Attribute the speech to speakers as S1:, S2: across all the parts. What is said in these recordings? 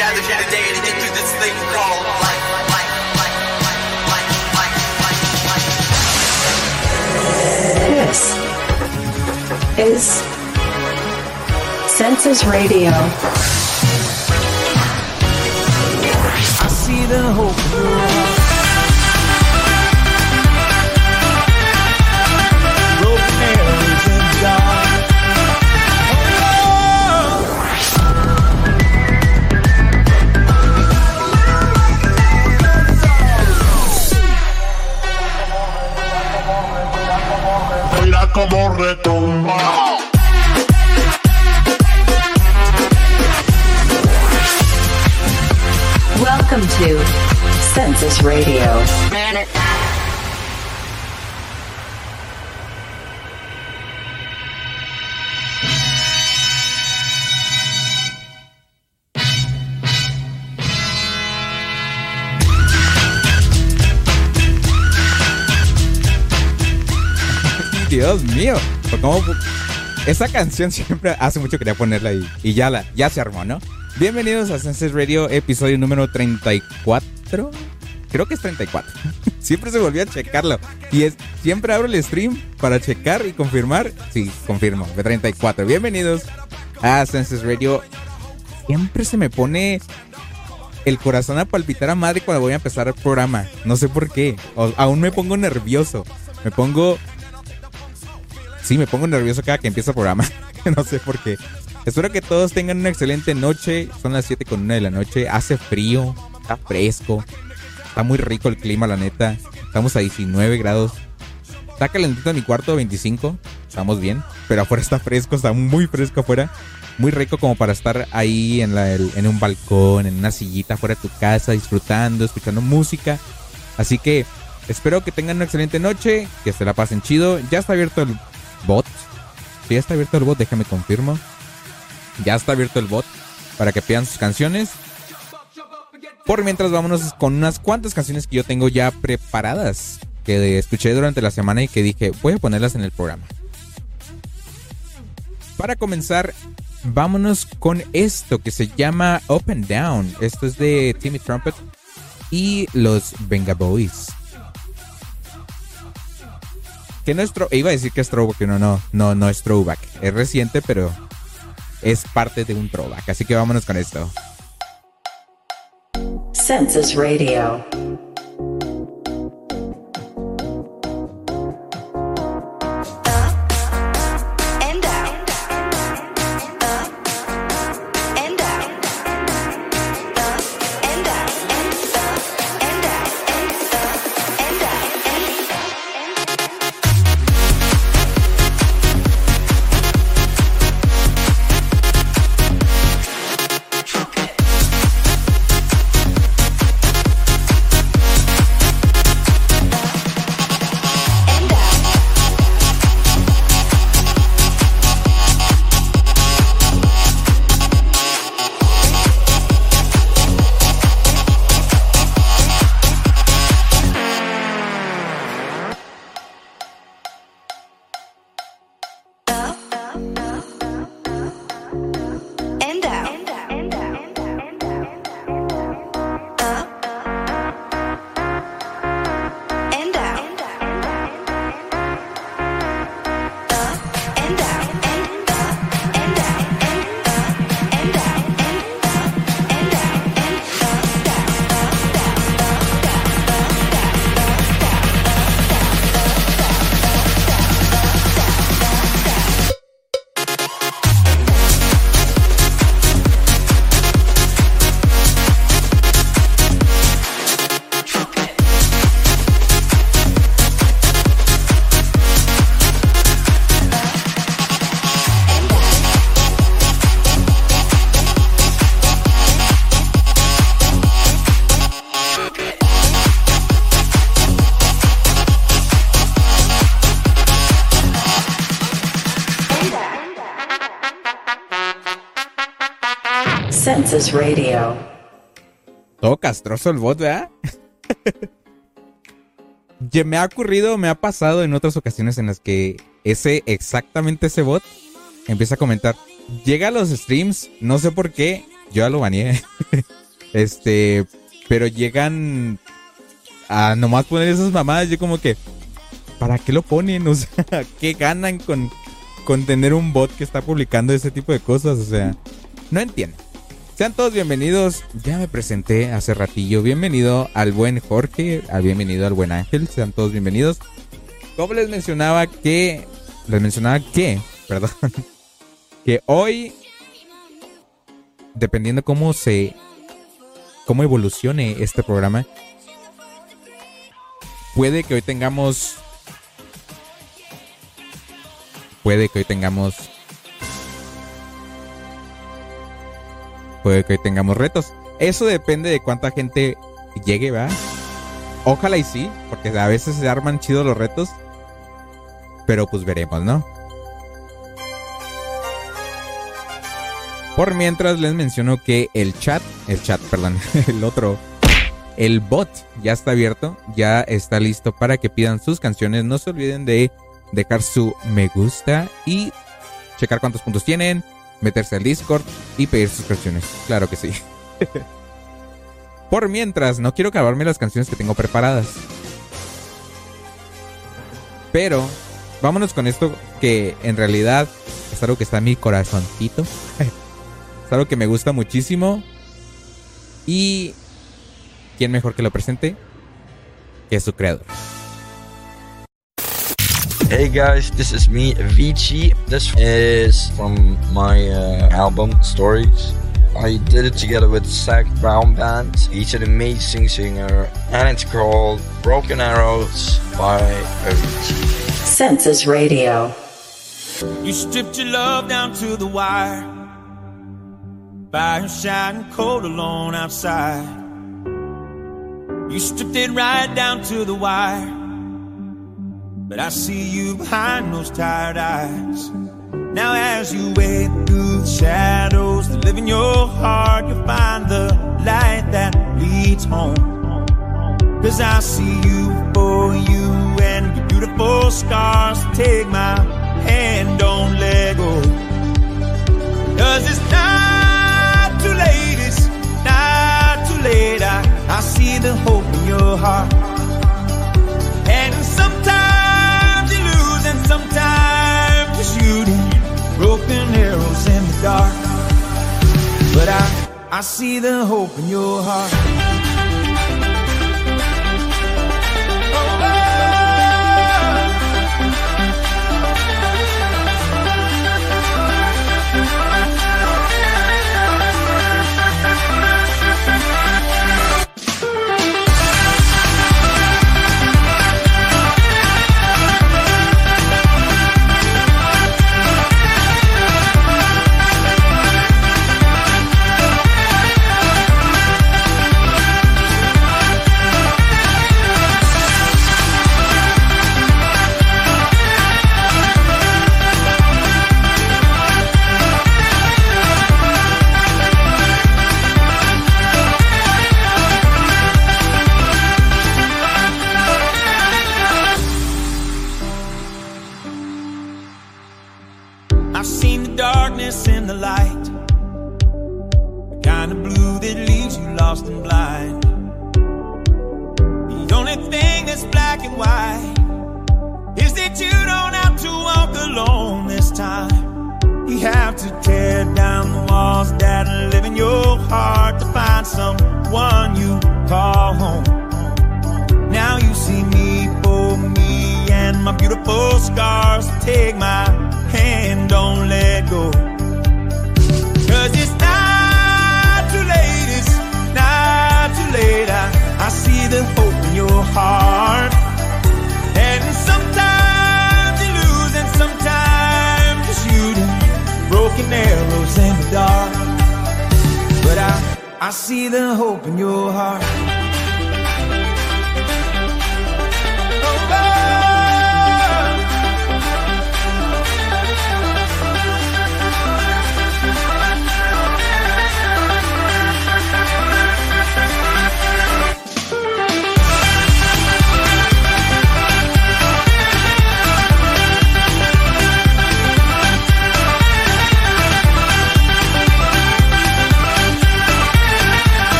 S1: gathered here today to get through this thing called life.
S2: This is Census Radio.
S3: I see the hope.
S4: Como retumba.
S2: Welcome to Census Radio.
S5: Dios mío. ¿Cómo? Esa canción siempre hace mucho quería ponerla ahí. Y ya, la, ya se armó, ¿no? Bienvenidos a Senses Radio, episodio número 34. Creo que es 34. siempre se volvió a checarlo. Y es, siempre abro el stream para checar y confirmar. Sí, confirmo, de 34. Bienvenidos a Senses Radio. Siempre se me pone el corazón a palpitar a madre cuando voy a empezar el programa. No sé por qué. aún me pongo nervioso. Me pongo sí, me pongo nervioso cada que empieza el programa. no sé por qué. Espero que todos tengan una excelente noche. Son las 7 con 1 de la noche. Hace frío, está fresco. Está muy rico el clima, la neta. Estamos a 19 grados. Está calentito en mi cuarto, 25. Estamos bien. Pero afuera está fresco, está muy fresco afuera. Muy rico como para estar ahí en, la, en un balcón, en una sillita afuera de tu casa, disfrutando, escuchando música. Así que espero que tengan una excelente noche, que se la pasen chido. Ya está abierto el bot. Si ya está abierto el bot, déjame confirmo. Ya está abierto el bot para que pidan sus canciones. Por mientras vámonos con unas cuantas canciones que yo tengo ya preparadas. Que escuché durante la semana y que dije, voy a ponerlas en el programa. Para comenzar, vámonos con esto que se llama Open Down. Esto es de Timmy Trumpet y los Venga Boys que no es iba a decir que es throwback, no, no, no, no es throwback. Es reciente, pero es parte de un throwback. Así que vámonos con esto.
S2: Census. Radio.
S5: Todo castroso el bot, ¿verdad? me ha ocurrido, me ha pasado en otras ocasiones en las que ese, exactamente ese bot, empieza a comentar. Llega a los streams, no sé por qué, Yo ya lo baneé. este, pero llegan a nomás poner esas mamadas. Yo como que, ¿para qué lo ponen? O sea, ¿qué ganan con, con tener un bot que está publicando ese tipo de cosas? O sea, no entiendo. Sean todos bienvenidos. Ya me presenté hace ratillo. Bienvenido al buen Jorge, al bienvenido al buen Ángel. Sean todos bienvenidos. Como les mencionaba que les mencionaba que, perdón, que hoy dependiendo cómo se cómo evolucione este programa, puede que hoy tengamos puede que hoy tengamos puede que tengamos retos. Eso depende de cuánta gente llegue, ¿va? Ojalá y sí, porque a veces se arman chidos los retos. Pero pues veremos, ¿no? Por mientras les menciono que el chat, el chat, perdón, el otro, el bot ya está abierto, ya está listo para que pidan sus canciones. No se olviden de dejar su me gusta y checar cuántos puntos tienen, meterse al Discord y pedir sus canciones. Claro que sí. Por mientras, no quiero acabarme las canciones que tengo preparadas. Pero, vámonos con esto que en realidad es algo que está en mi corazoncito. es algo que me gusta muchísimo. Y, ¿quién mejor que lo presente? Que su creador.
S4: Hey guys, this is me, Avicii. This is from my uh, album Stories. I did it together with Zach Brown Band. He's an amazing singer, and it's called Broken Arrows by Avicii.
S2: Census Radio.
S3: You stripped your love down to the wire. by Fire shining cold alone outside. You stripped it right down to the wire. But I see you behind those tired eyes. Now, as you wade through the shadows that live in your heart, you'll find the light that leads home. Cause I see you for you and your beautiful scars. Take my hand, don't let go. Cause it's not too late, it's not too late. I, I see the hope in your heart. Dark. But I, I see the hope in your heart.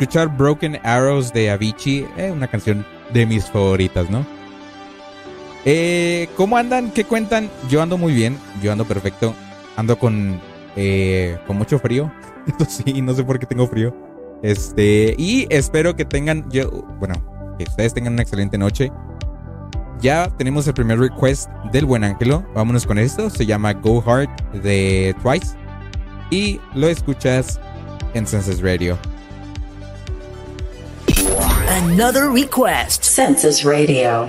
S5: Escuchar Broken Arrows de Avicii, eh, una canción de mis favoritas, ¿no? Eh, ¿Cómo andan? ¿Qué cuentan? Yo ando muy bien, yo ando perfecto. Ando con, eh, con mucho frío. Sí, no sé por qué tengo frío. Este, y espero que tengan, yo, bueno, que ustedes tengan una excelente noche. Ya tenemos el primer request del buen Ángelo. Vámonos con esto. Se llama Go Hard de Twice. Y lo escuchas en Senses Radio.
S6: Another request.
S2: Census Radio.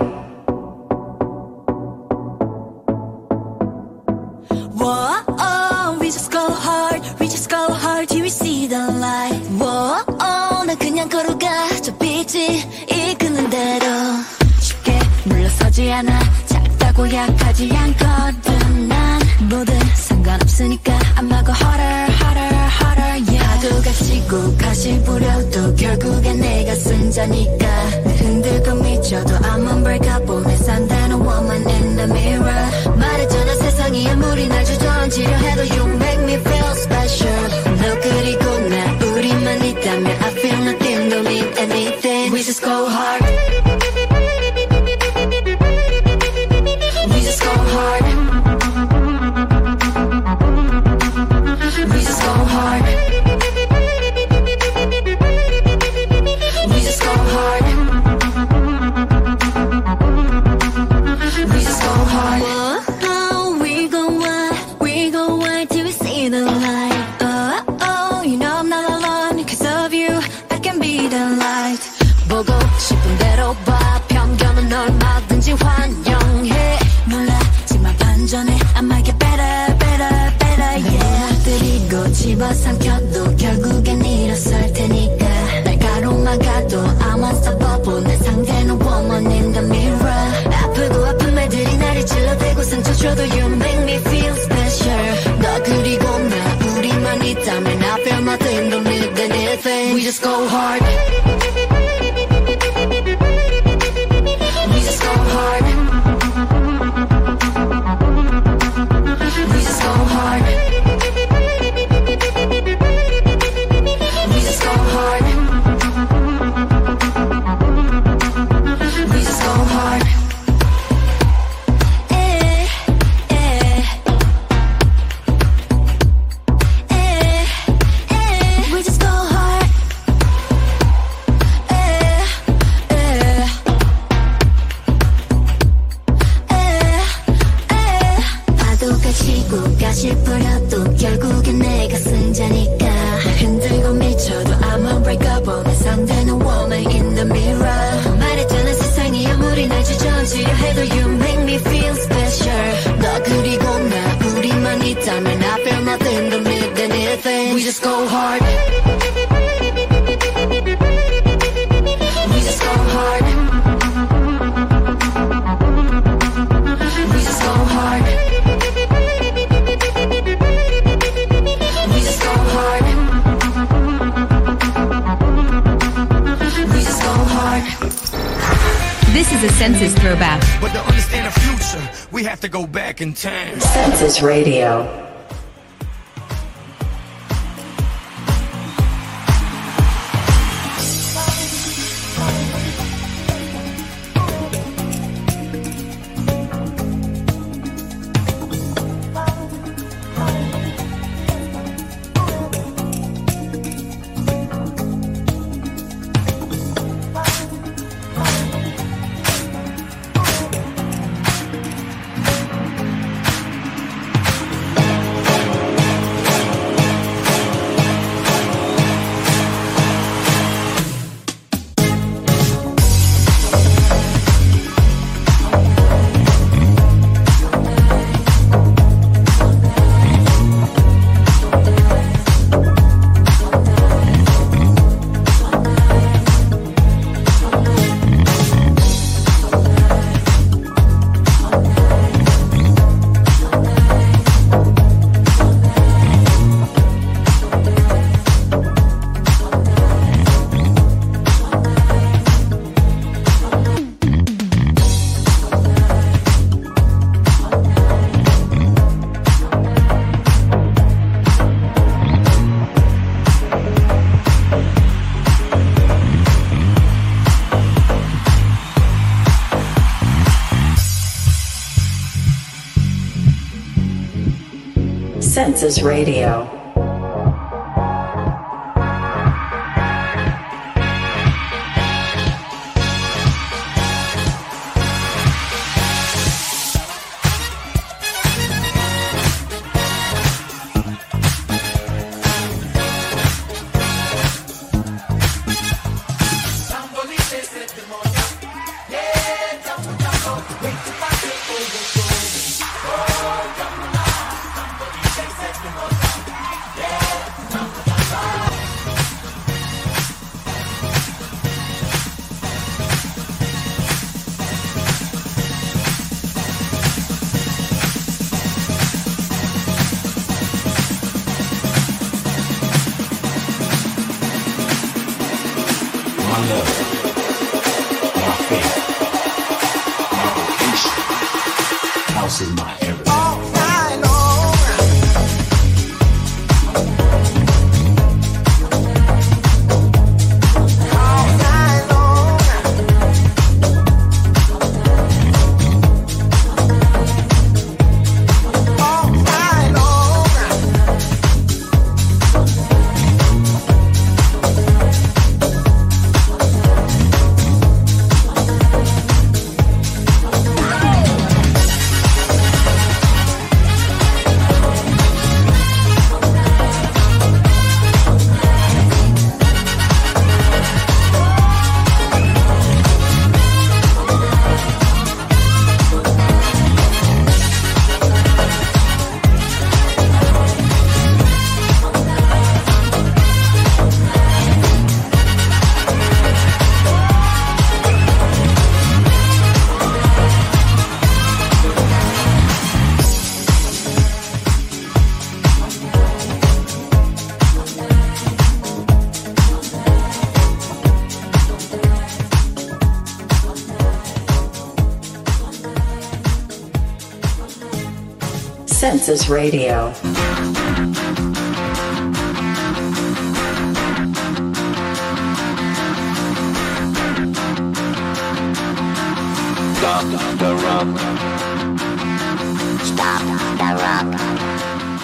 S7: Whoa, oh, we just go hard, we just go hard till we see the light. Whoa, oh, 난 그냥 걸어가 저 빛이 이끄는 대로 쉽게 물러서지 않아 작다고 약하지 않거든 난 뭐든 상관없으니까 I'm go harder, harder, harder, yeah. 치고 가시 부려도 결국엔 내가 승자니까 흔들고 미쳐도 I'm unbreakable 내 산다는 woman in the mirror 말했잖아 세상이 아무리 날 주저앉히려 해도 You make me feel special 너 그리고 나 우리만 있다면 I feel nothing don't need anything just go hard.
S2: Radio. Census Radio.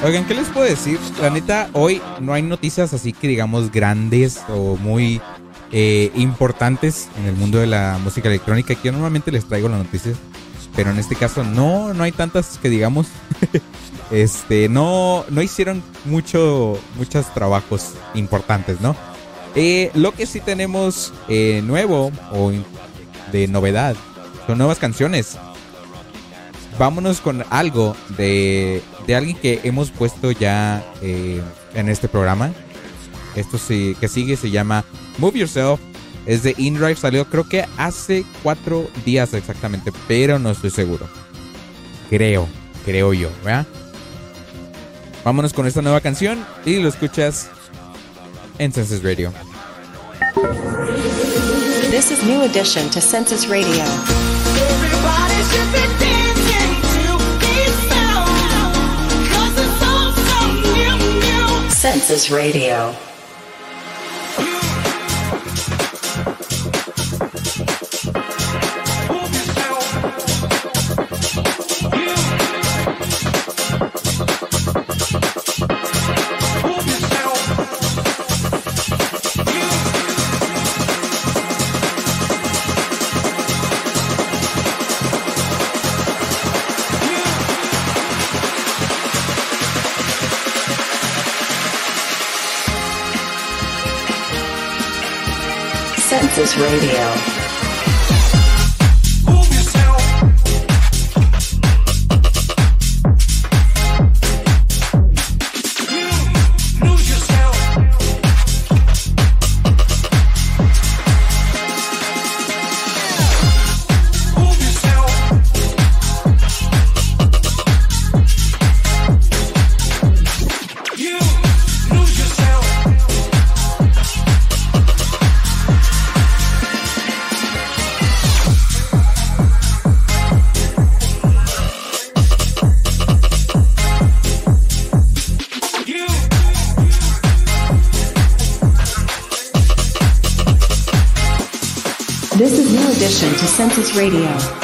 S5: Oigan, ¿qué les puedo decir? La neta, hoy no hay noticias así que digamos grandes o muy eh, importantes en el mundo de la música electrónica. Que yo normalmente les traigo las noticias, pero en este caso no, no hay tantas que digamos. este, no, no hicieron mucho, muchos trabajos importantes, ¿no? Eh, lo que sí tenemos eh, nuevo o de novedad son nuevas canciones. Vámonos con algo de, de alguien que hemos puesto ya eh, en este programa. Esto sí, que sigue se llama Move Yourself. Es de InDrive. Salió creo que hace cuatro días exactamente, pero no estoy seguro. Creo, creo yo, ¿verdad? Vámonos con esta nueva canción y lo escuchas en Census Radio.
S8: This is New Edition to Census Radio.
S7: Everybody should
S2: Radio.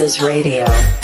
S9: Census Radio.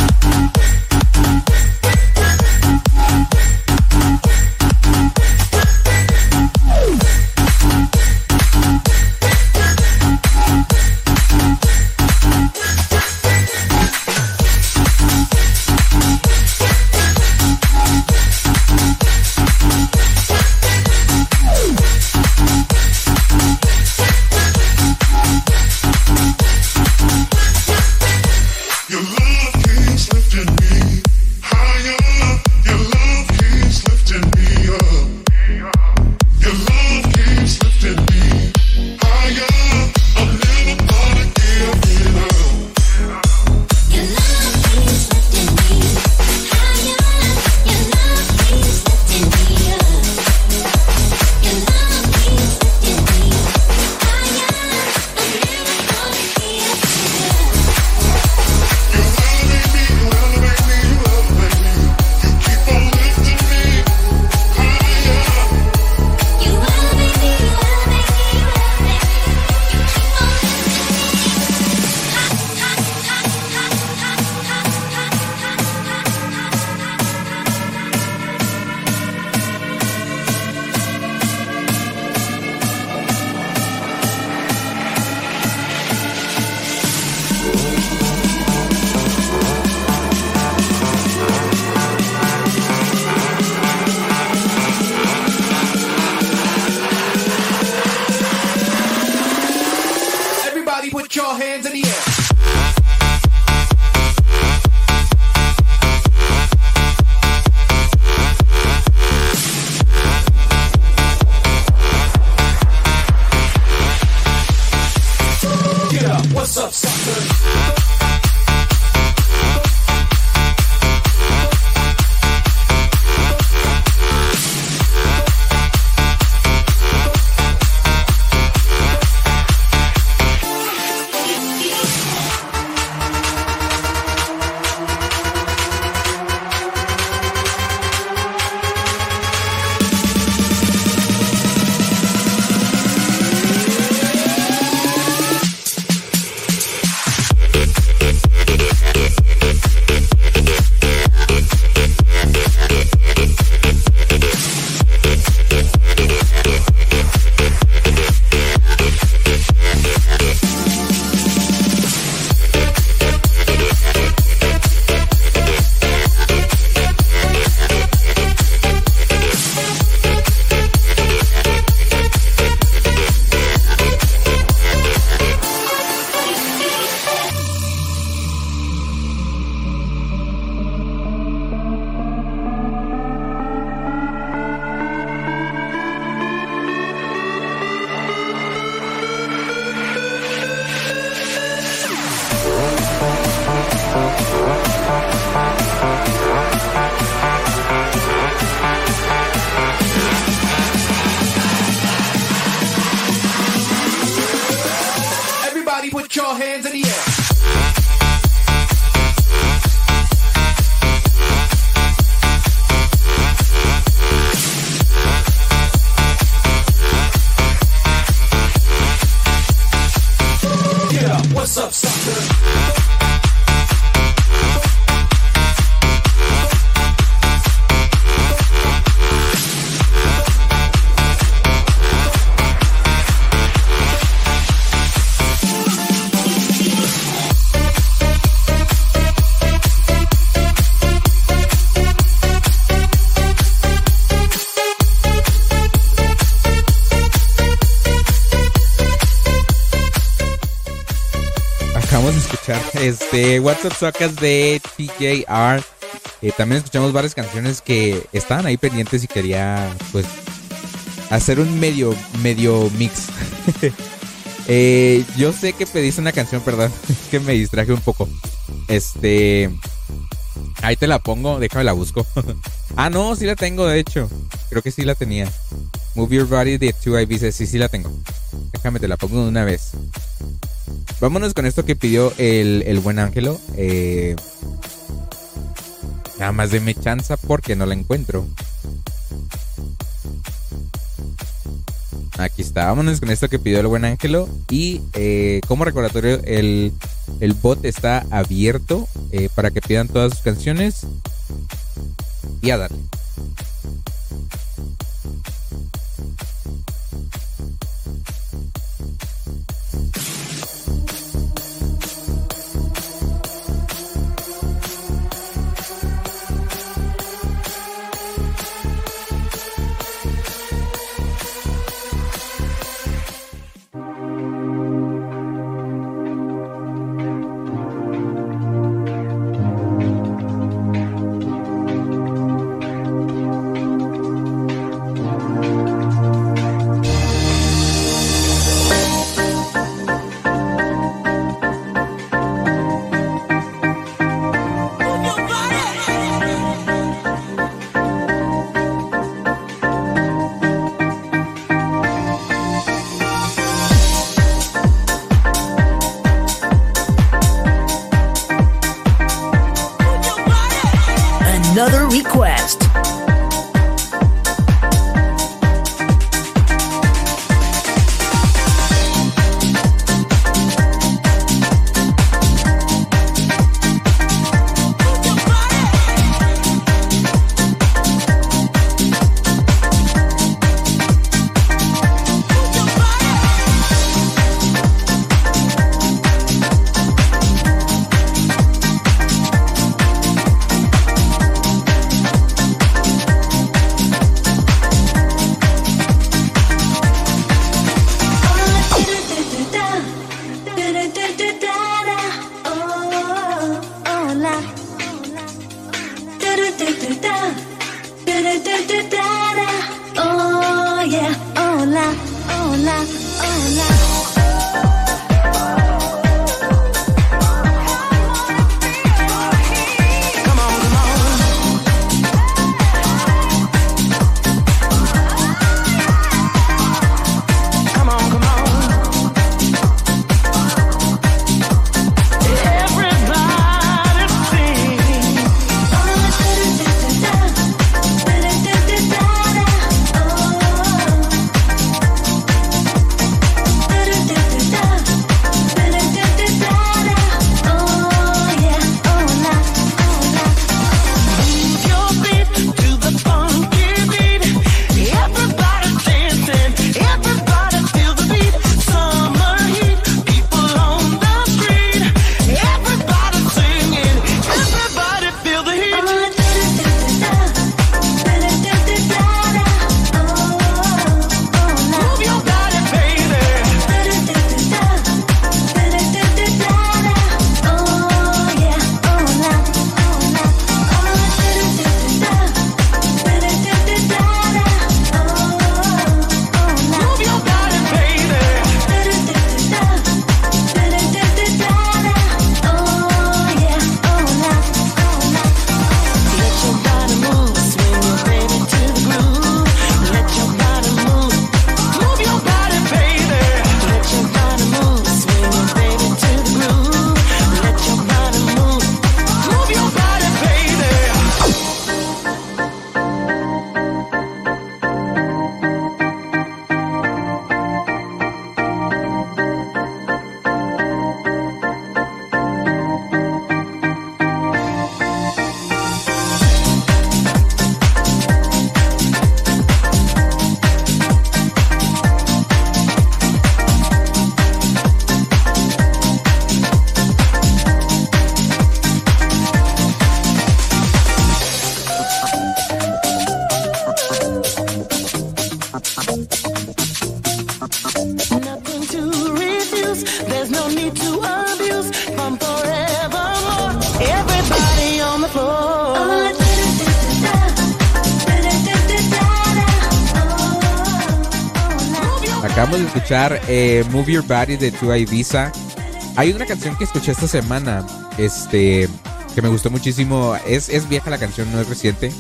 S5: este, WhatsApp Socas de TJR. Eh, también escuchamos varias canciones que estaban ahí pendientes y quería, pues, hacer un medio, medio mix. Eh, yo sé que pediste una canción, perdón, que me distraje un poco. Este, ahí te la pongo, déjame la busco. ah, no, sí la tengo, de hecho.
S10: Creo que sí la tenía. Move Your Body de 2 sí, sí la tengo. Déjame, te la pongo de una vez. Vámonos con esto que pidió el, el buen Ángelo. Eh, nada más deme chanza porque no la encuentro. Aquí está, vámonos con esto que pidió el buen Ángelo. Y eh, como recordatorio, el, el bot está abierto eh, para que pidan todas sus canciones. Y a darle. escuchar eh, Move Your Body de Tua Ibiza. Hay una canción que escuché esta semana, este, que me gustó muchísimo. Es, es vieja la canción, no es reciente.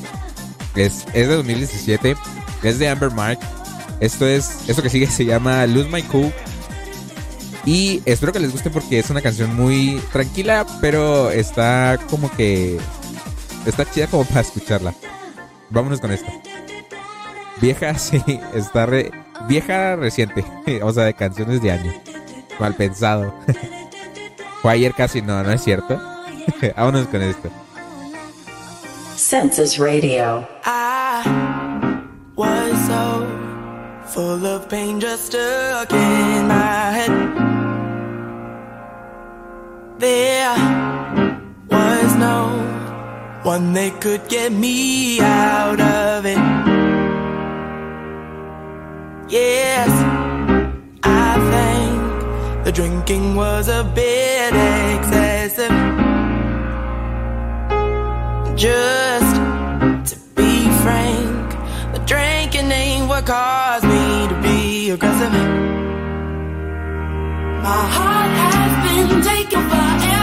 S5: Es, es de 2017. Es de Amber Mark. Esto es, esto que sigue se llama Lose My Cool. Y espero que les guste porque es una canción muy tranquila, pero está como que, está chida como para escucharla. Vámonos con esto. Vieja, sí, está re, vieja reciente. O sea, de canciones de año. Mal pensado. Fue ayer casi, no, no es cierto. Vámonos con esto.
S11: Census Radio.
S2: I was so full of pain just stuck in my head. There was no one that could get me out of it. Yes, I think the drinking was a bit excessive. Just to be frank, the drinking ain't what caused me to be aggressive. My heart has been taken for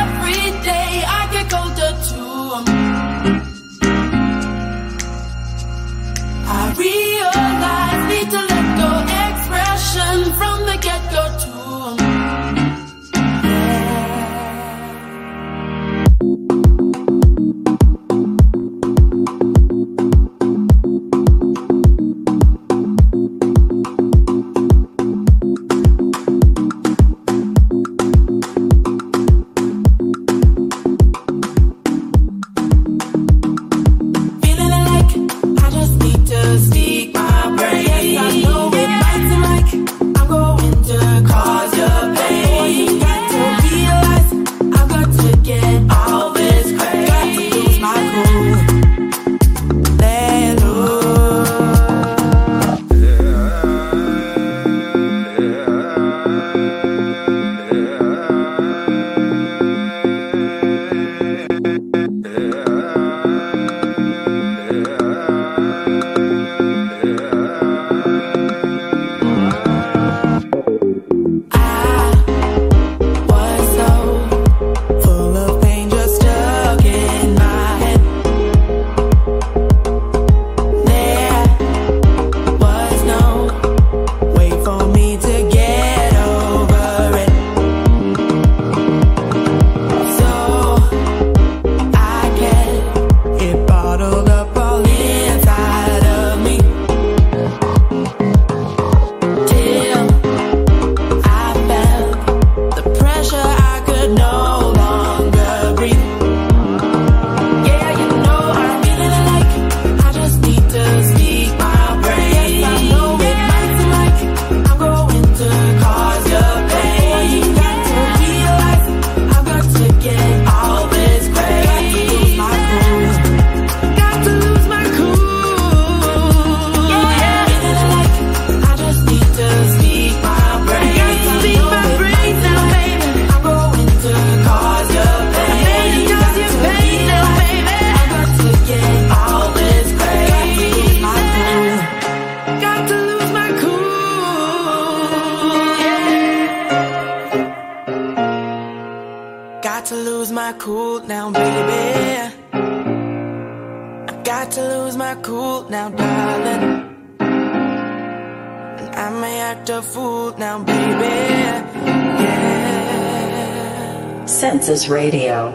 S11: Radio.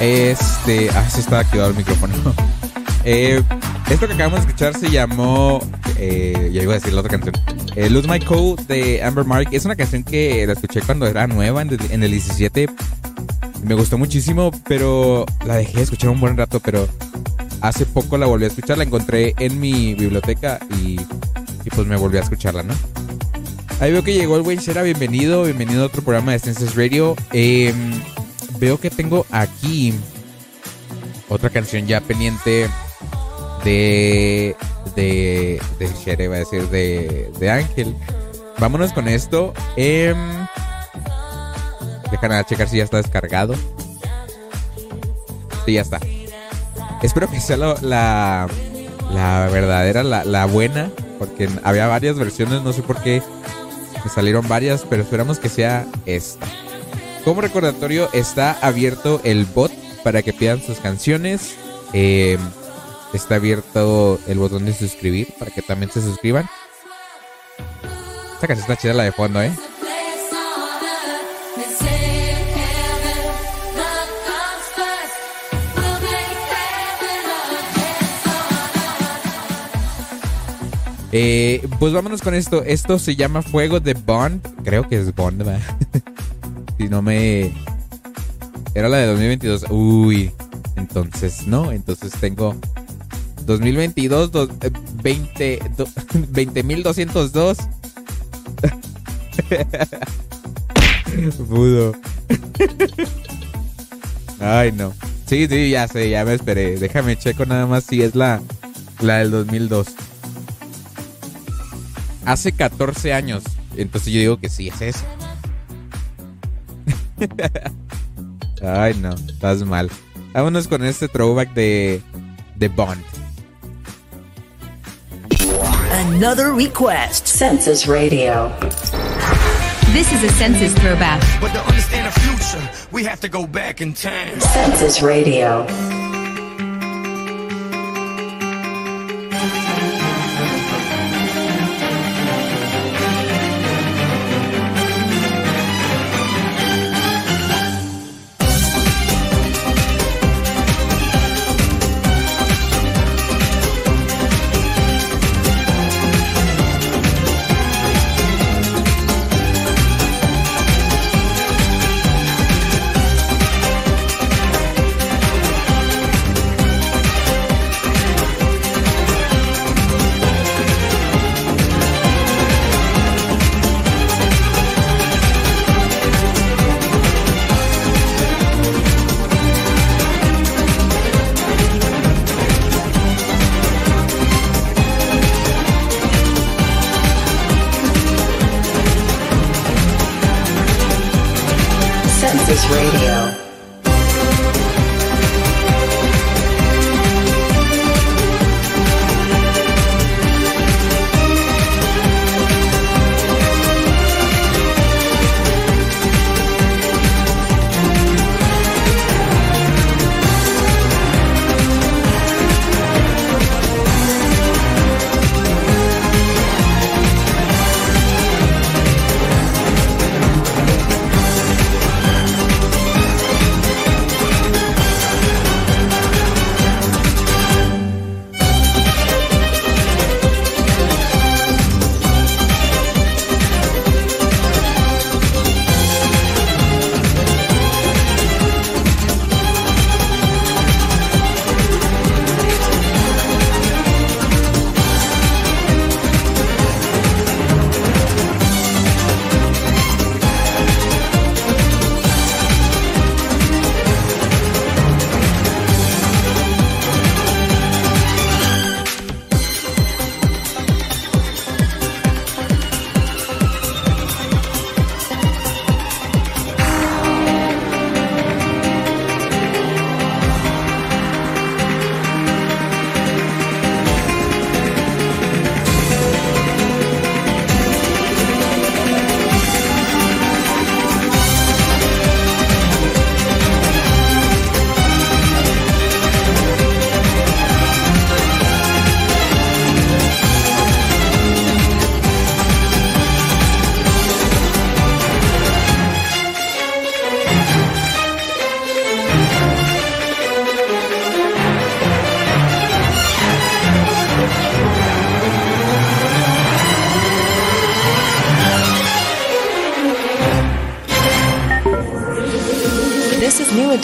S5: Este. Ah, sí estaba activado el micrófono. Eh, esto que acabamos de escuchar se llamó. Eh, ya iba a decir la otra canción. Eh, Lose My Code de Amber Mark. Es una canción que la escuché cuando era nueva, en, en el 17. Me gustó muchísimo, pero la dejé de escuchar un buen rato. Pero hace poco la volví a escuchar. La encontré en mi biblioteca y, y pues me volví a escucharla, ¿no? Ahí veo que llegó el buen Shera. Bienvenido, bienvenido a otro programa de Census Radio. Eh, veo que tengo aquí otra canción ya pendiente de. de. de Shere, iba a decir, de. de Ángel. Vámonos con esto. Eh, dejan checar si ya está descargado. Sí, ya está. Espero que sea la, la, la verdadera, la, la buena. Porque había varias versiones, no sé por qué me salieron varias, pero esperamos que sea esta. Como recordatorio, está abierto el bot para que pidan sus canciones. Eh, está abierto el botón de suscribir para que también se suscriban. Esta canción está chida la de fondo, ¿eh? Eh, pues vámonos con esto. Esto se llama Fuego de Bond. Creo que es Bond, ¿verdad? si no me... Era la de 2022. Uy. Entonces, no. Entonces tengo 2022, dos, eh, 20, do- 20.202. Pudo. Ay, no. Sí, sí, ya sé, ya me esperé. Déjame checo nada más si es la, la del 2002. Hace 14 años. Entonces yo digo que sí, es esa. Ay, no, estás mal. Vámonos con este throwback de, de Bond.
S6: Another request.
S2: Census Radio.
S12: This is a census throwback.
S1: But to understand the future, we have to go back in time.
S2: Census Radio.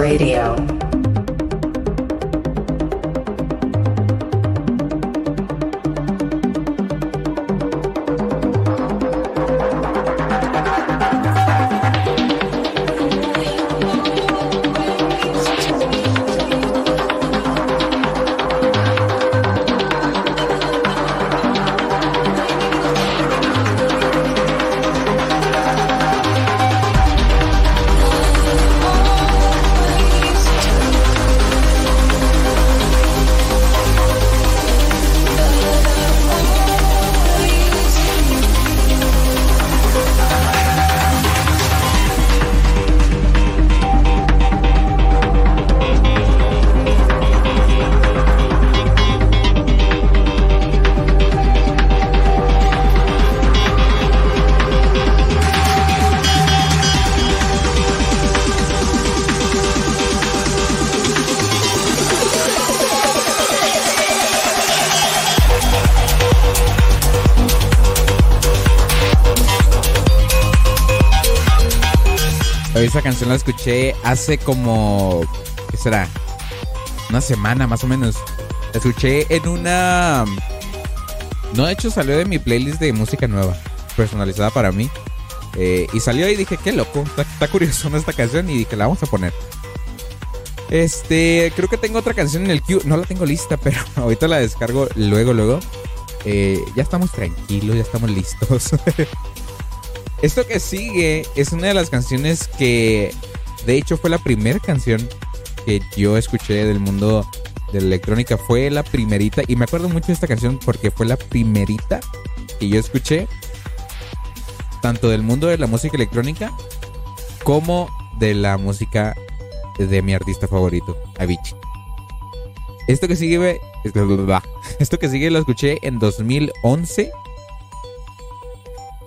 S2: Radio.
S5: La escuché hace como. ¿Qué será? Una semana más o menos. La escuché en una. No, de hecho salió de mi playlist de música nueva, personalizada para mí. Eh, y salió y dije, qué loco, está, curioso esta canción. Y dije, la vamos a poner. Este, creo que tengo otra canción en el queue. No la tengo lista, pero ahorita la descargo luego, luego. Eh, ya estamos tranquilos, ya estamos listos. Esto que sigue es una de las canciones que, de hecho, fue la primera canción que yo escuché del mundo de la electrónica. Fue la primerita, y me acuerdo mucho de esta canción porque fue la primerita que yo escuché, tanto del mundo de la música electrónica como de la música de mi artista favorito, Avicii. Esto que sigue, esto que sigue lo escuché en 2011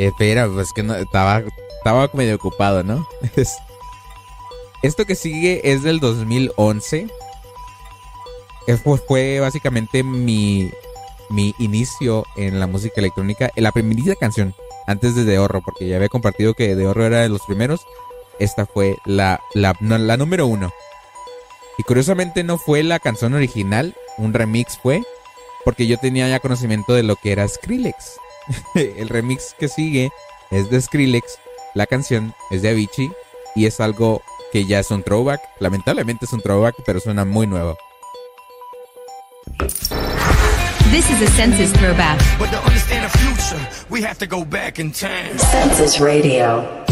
S5: Espera, pues que no, estaba, estaba medio ocupado, ¿no? Esto que sigue es del 2011. Fue, básicamente mi, mi inicio en la música electrónica. La primerita canción, antes de De Horro, porque ya había compartido que De Horro era de los primeros. Esta fue la, la número uno. Y curiosamente no fue la canción original, un remix fue, porque yo tenía ya conocimiento de lo que era Skrillex. el remix que sigue es de Skrillex, la canción es de Avicii y es algo que ya es un throwback. Lamentablemente es un throwback, pero suena muy nuevo.
S12: This is a census throwback.
S1: But to understand the future, we have to go back in time.
S13: Census Radio.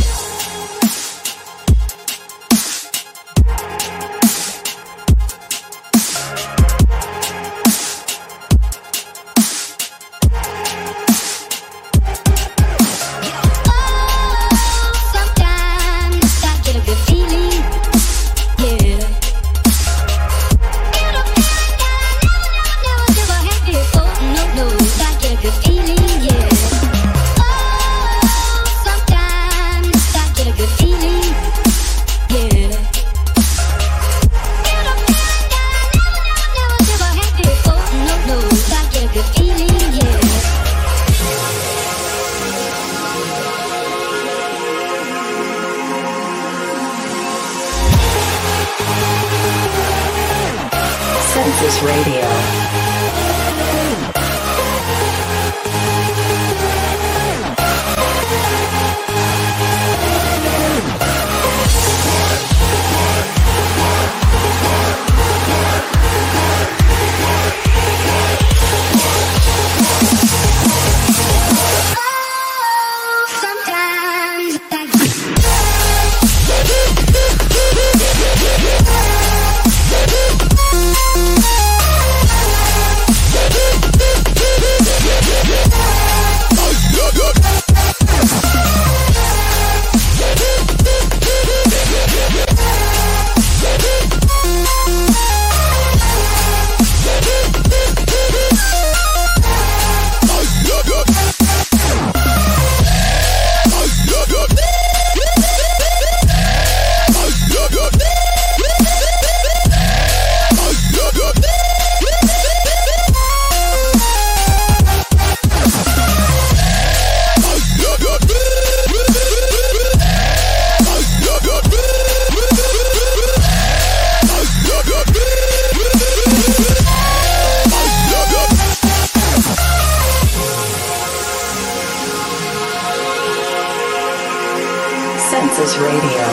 S13: Voices Radio.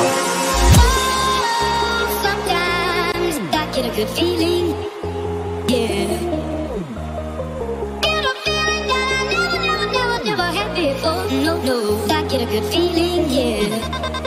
S14: Sometimes I
S13: get a good feeling. Yeah. Get a feeling that I never, never, never, never had before. No, no, I get a good feeling. Yeah.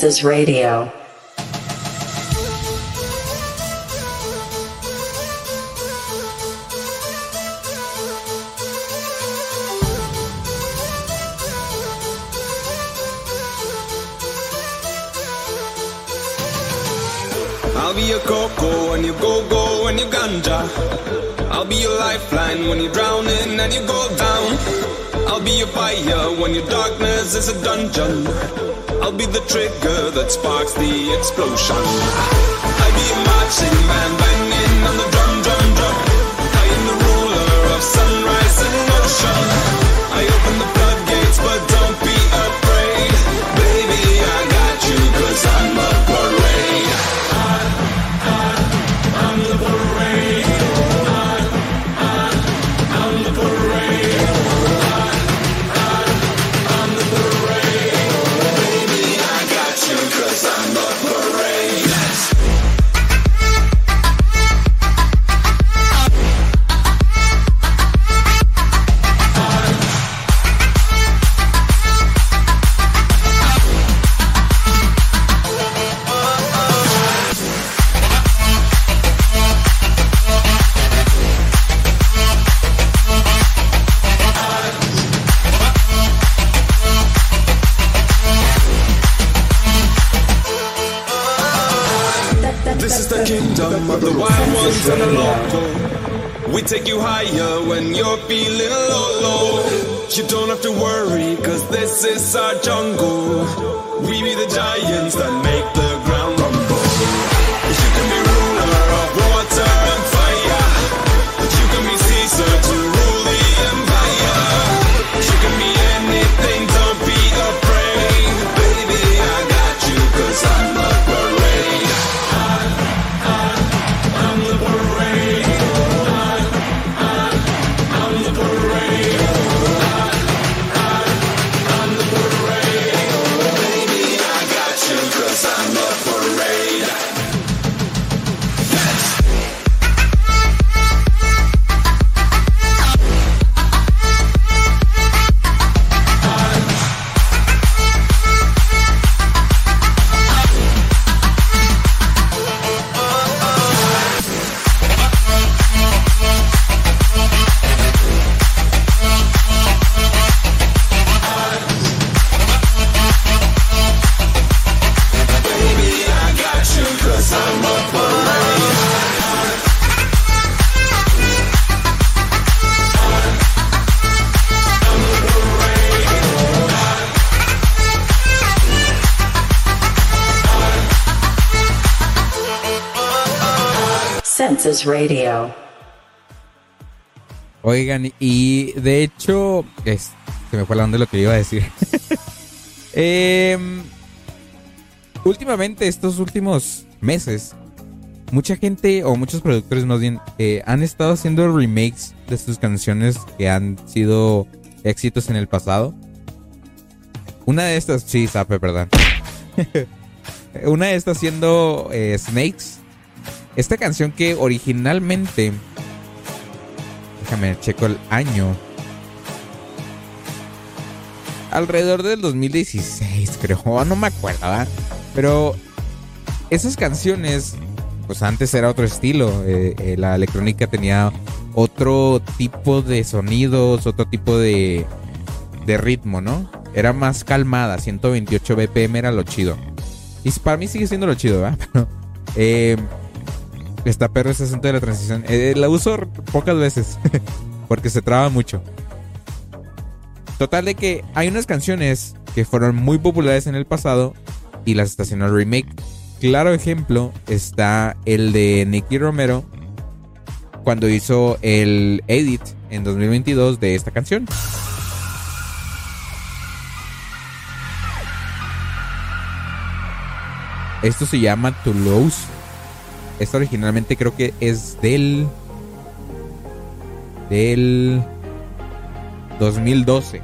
S11: Census Radio.
S15: I'll be your cocoa when you go go when you ganja. I'll be your lifeline when you're drowning and you go down. I'll be your fire when your darkness is a dungeon. I'll be the trigger that sparks the explosion. I'll be a marching band banging on the drum. The wild ones and the local. We take you higher when you're feeling low, low. You don't have to worry, cause this is our jungle. We be the giants that make the
S2: Radio.
S5: Oigan, y de hecho, es, se me fue la onda lo que iba a decir. Em, últimamente, estos últimos meses, mucha gente o muchos productores más bien eh, han estado haciendo remakes de sus canciones que han sido éxitos en el pasado. Una de estas, sí, Sape, perdón. Una de estas siendo eh, Snakes. Esta canción que originalmente Déjame checo el año. Alrededor del 2016, creo. No me acuerdo, ¿verdad? Pero esas canciones, pues antes era otro estilo. Eh, eh, la electrónica tenía otro tipo de sonidos, otro tipo de, de ritmo, ¿no? Era más calmada. 128 BPM era lo chido. Y para mí sigue siendo lo chido, ¿verdad? Pero, eh, Está perro ese asunto de la transición. Eh, la uso pocas veces. porque se traba mucho. Total de que hay unas canciones que fueron muy populares en el pasado y las estacionó el remake. Claro ejemplo está el de Nicky Romero cuando hizo el edit en 2022 de esta canción. Esto se llama Toulouse. Esto originalmente creo que es del. del. 2012.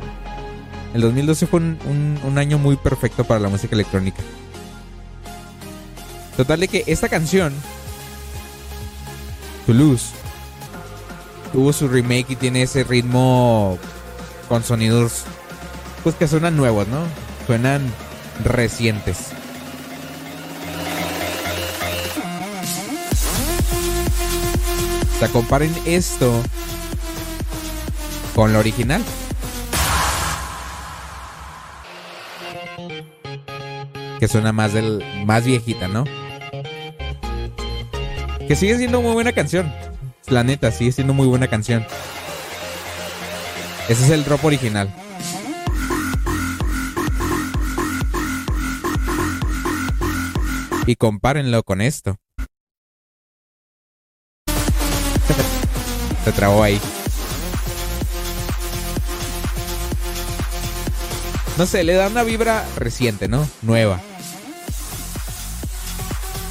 S5: El 2012 fue un, un- un año muy perfecto para la música electrónica. Total de que esta canción, Toulouse, tuvo su remake y tiene ese ritmo con sonidos pues que suenan nuevos, ¿no? Suenan recientes. O comparen esto con la original. Que suena más del más viejita, ¿no? Que sigue siendo muy buena canción. La neta, sigue siendo muy buena canción. Ese es el drop original. Y compárenlo con esto. Trabó ahí. No sé, le da una vibra reciente, ¿no? Nueva.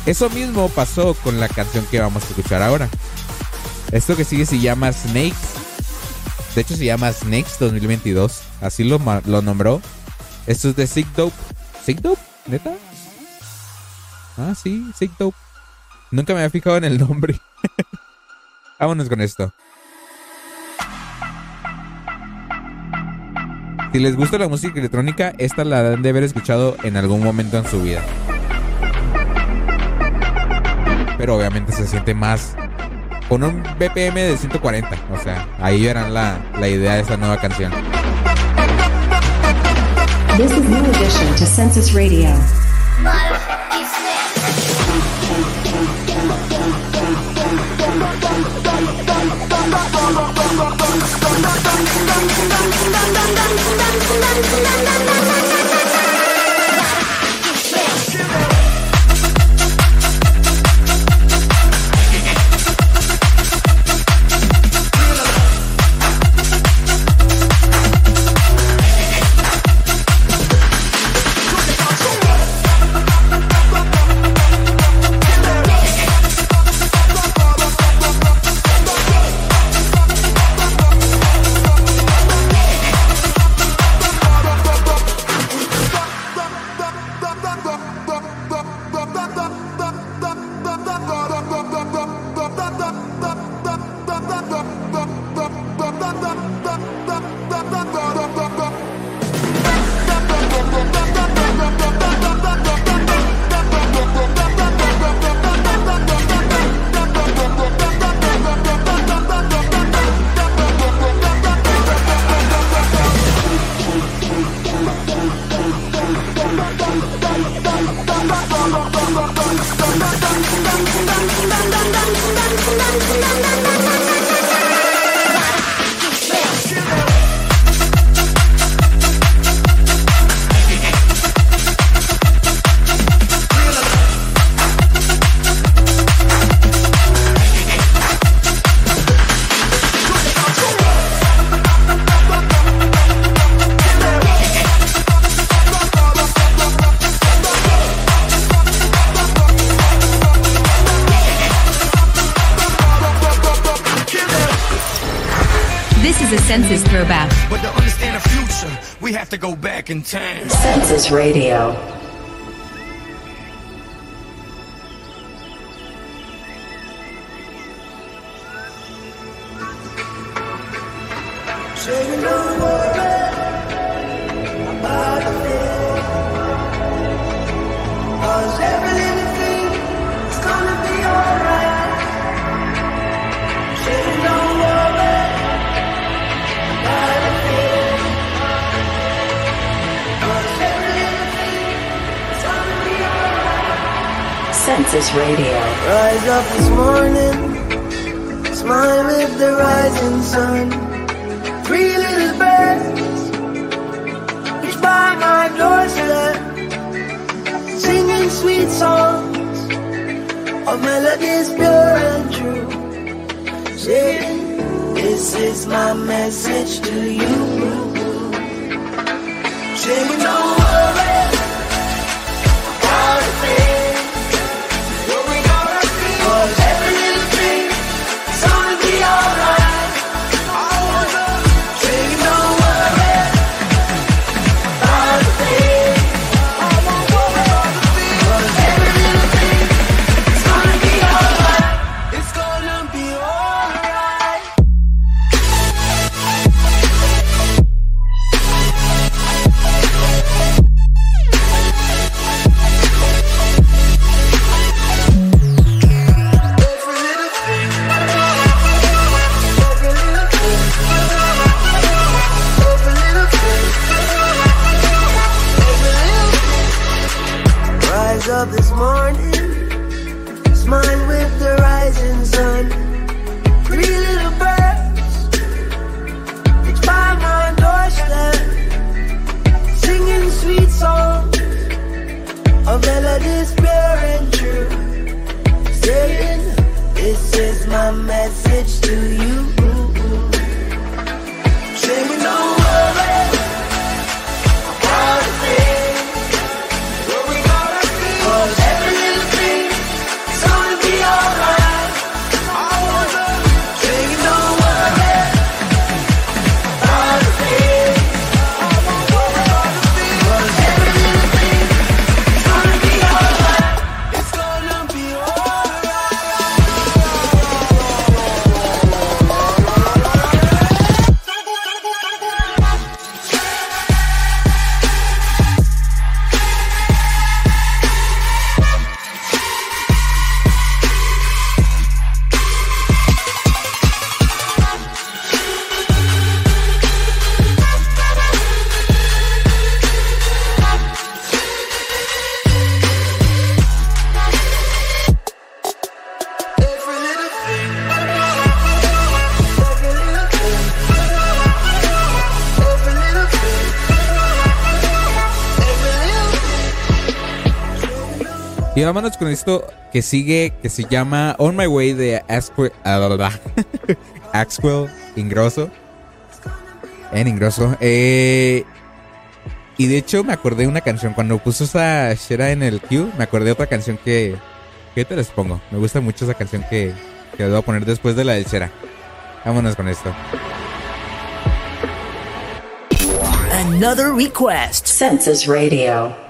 S5: Eso mismo pasó con la canción que vamos a escuchar ahora. Esto que sigue se llama Snakes. De hecho se llama Snakes 2022. Así lo, lo nombró. Esto es de Sick Dope. ¿Sick Dope? ¿Neta? Ah, sí, Sick Dope. Nunca me había fijado en el nombre. Vámonos con esto. Si les gusta la música electrónica, esta la han de haber escuchado en algún momento en su vida. Pero obviamente se siente más con un BPM de 140. O sea, ahí verán la, la idea de esta nueva canción.
S8: This is new addition to Census Radio.
S10: Thank
S11: Radio. Census Radio.
S16: Rise up this morning, smile with the rising sun. Three little birds, each by my doorstep, singing sweet songs of melodies pure and true. Say, this is my message to you.
S2: Change vámonos con esto que sigue, que se llama On My Way de ah, Asquel, Axwell Ingrosso. En Ingrosso. Eh, y de hecho me acordé de una canción. Cuando puso esa Shera en el queue, me acordé de otra canción que... ¿Qué te les pongo? Me gusta mucho esa canción que, que voy a poner después de la del Shera. Vámonos con esto.
S6: Another request.
S11: Census Radio.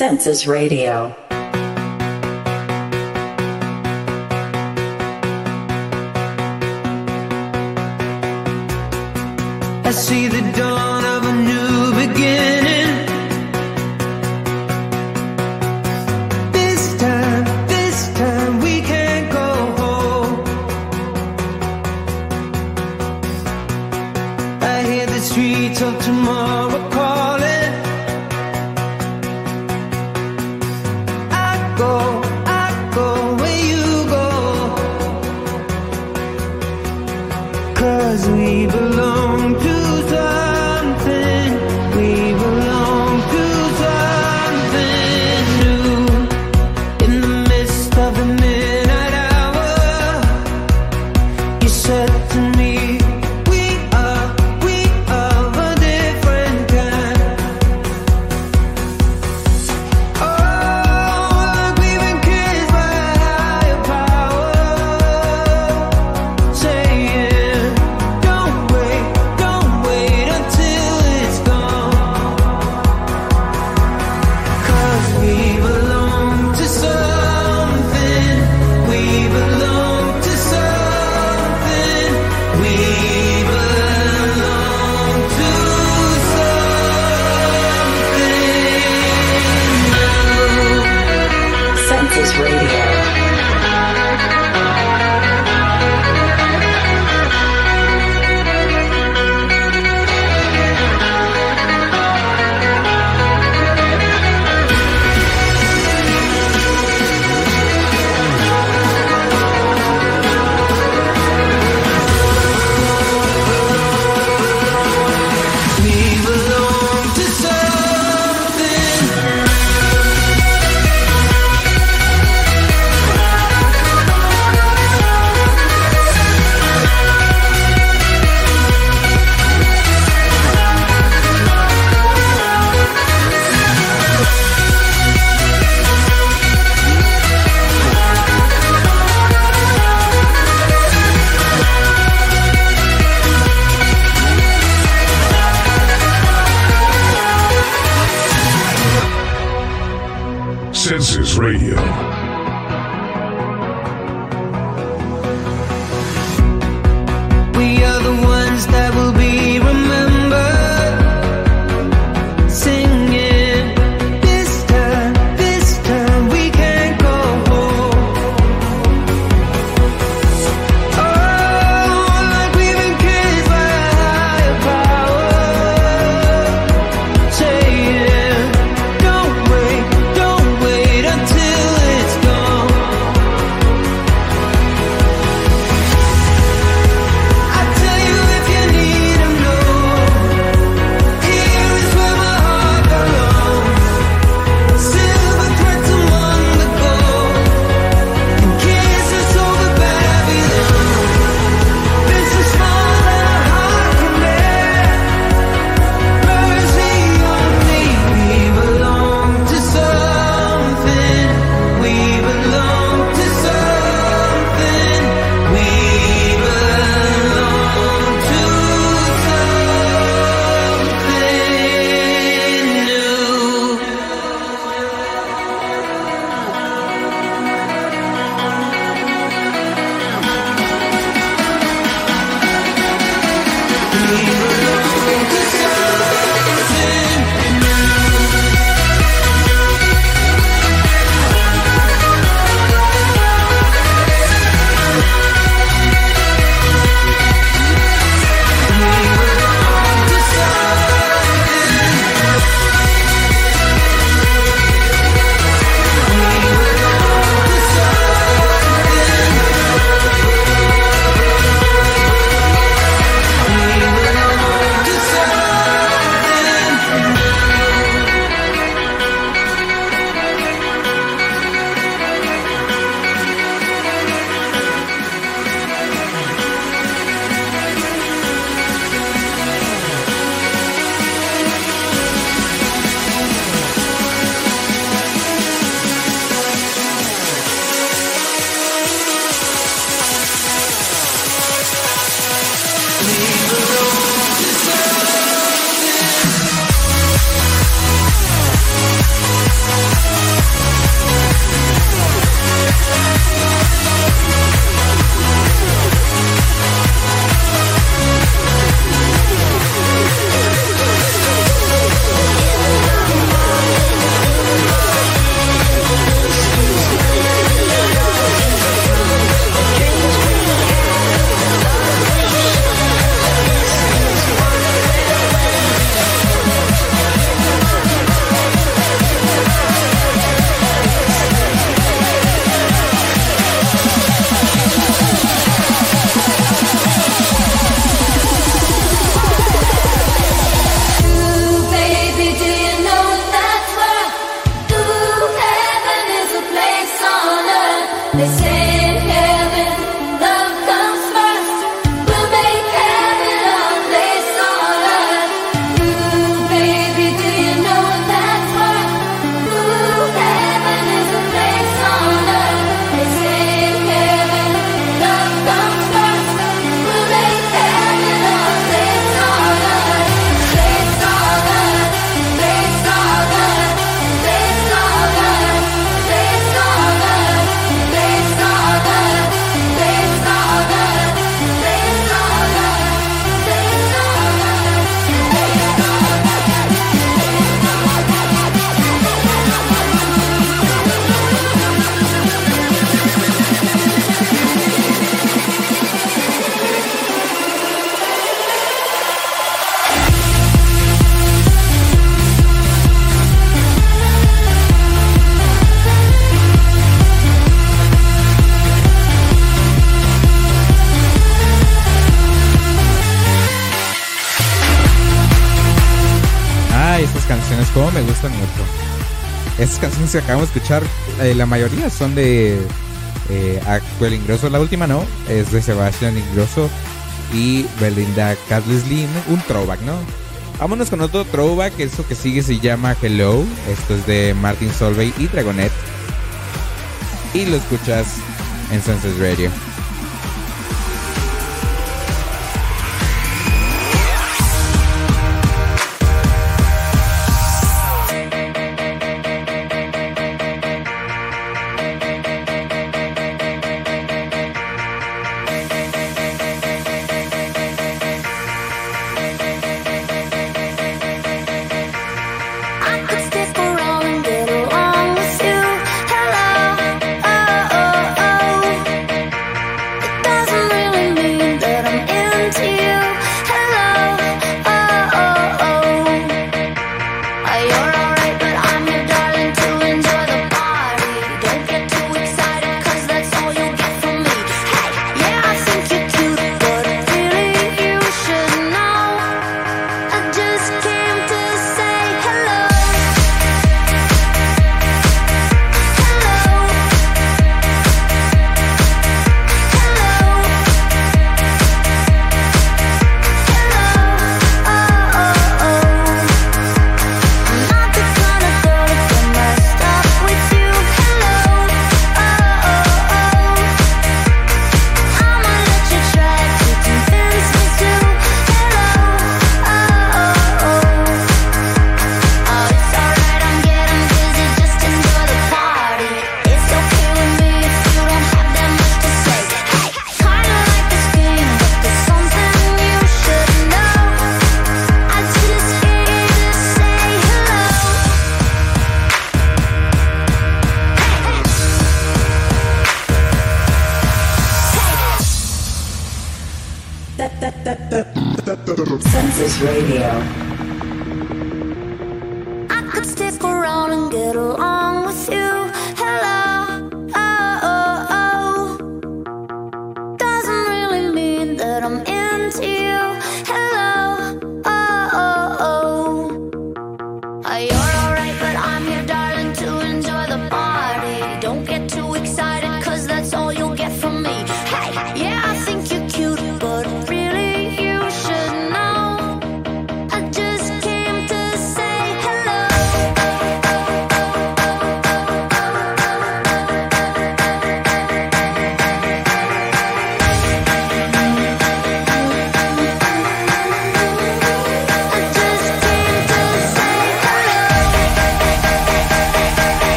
S2: Census Radio.
S10: 15 acabamos de escuchar, eh, la mayoría son de eh, Actuel la última no, es de Sebastián Ingrosso y Belinda Carlisle, un throwback, ¿no? Vámonos con otro throwback, eso que sigue se llama Hello, esto es de Martin Solveig y Dragonet. Y lo escuchas en Sunset Radio.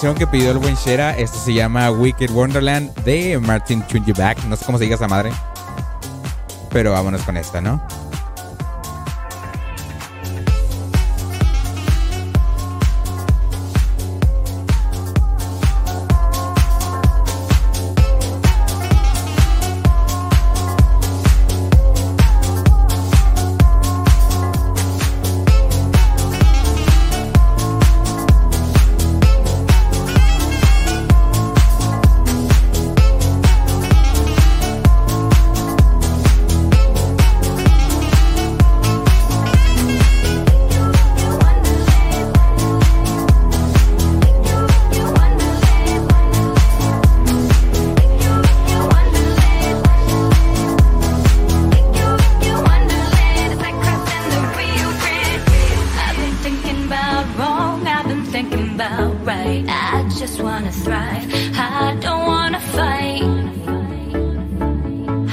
S5: que pidió el buen Shera, esto se llama Wicked Wonderland de Martin Chunjiback. No sé cómo se diga esa madre. Pero vámonos con esta, ¿no?
S17: thinking about wrong, I've been thinking about right. I just wanna thrive, I don't wanna fight.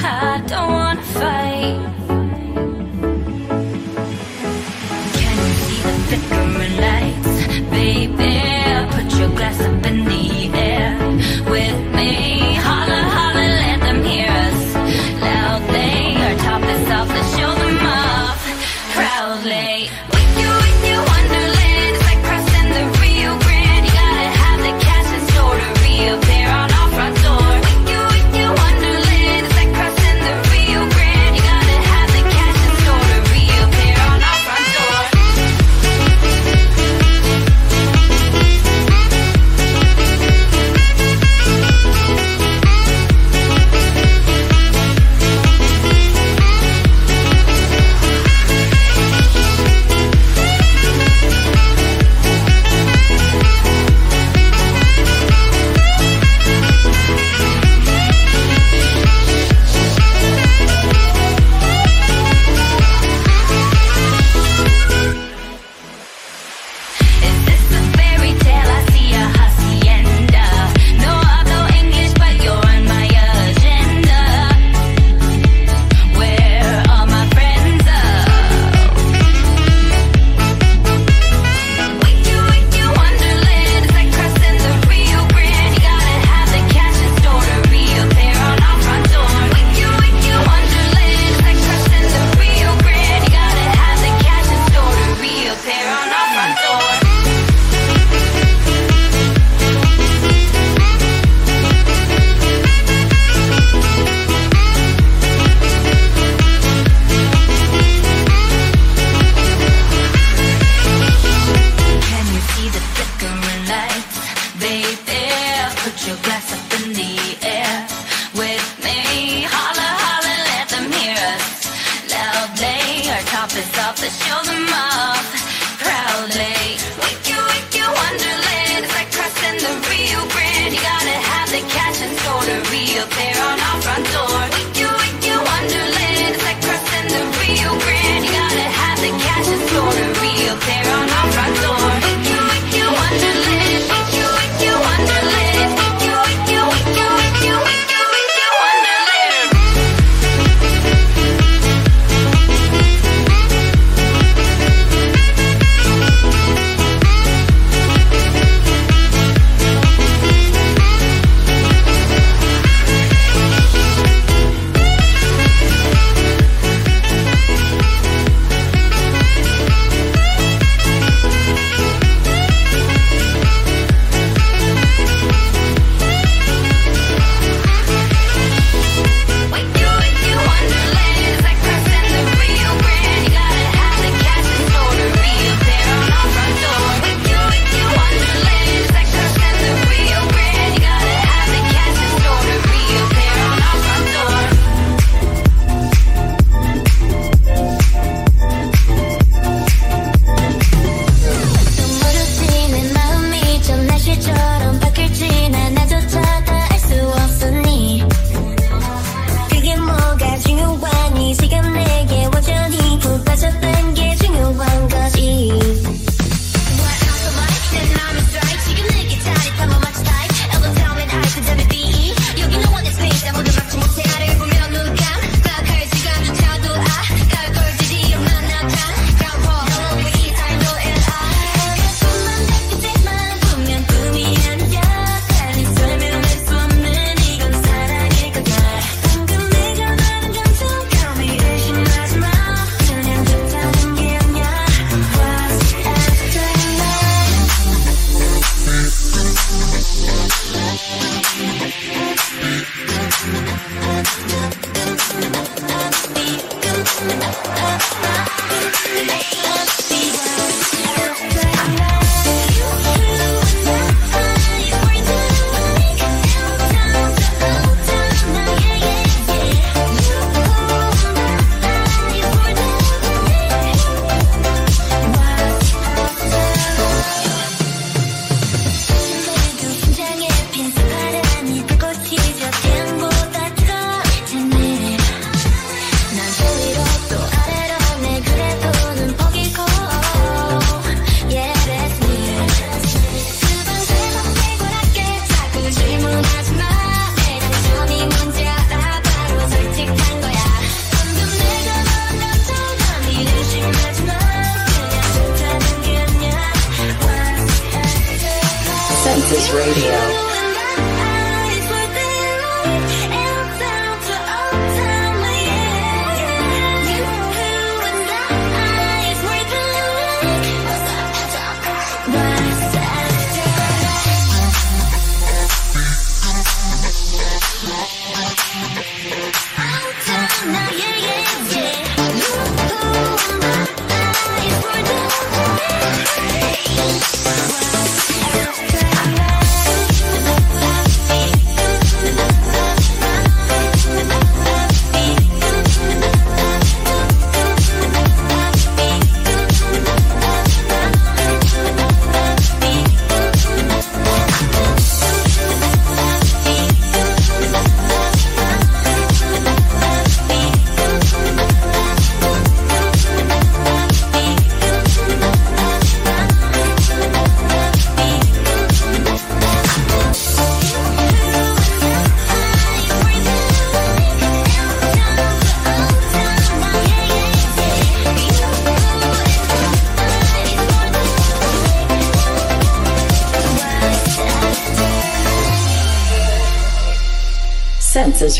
S17: I don't wanna fight. Can you see the flickering lights, baby? Put your glass up in the air with me.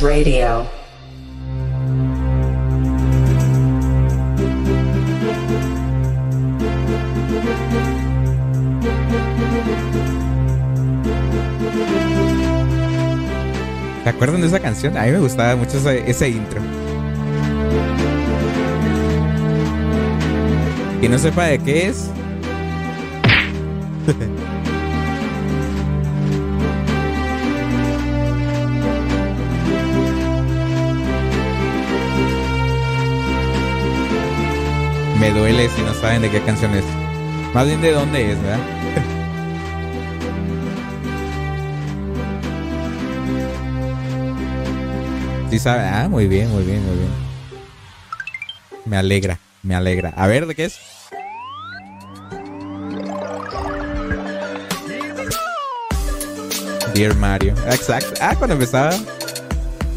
S2: Radio.
S5: ¿Se acuerdan de esa canción? A mí me gustaba mucho ese, ese intro. Que no sepa de qué es. Me duele si no saben de qué canción es. Más bien de dónde es, ¿verdad? Sí sabe. Ah, muy bien, muy bien, muy bien. Me alegra, me alegra. A ver, ¿de qué es? Dear Mario. Exacto. Ah, cuando empezaba.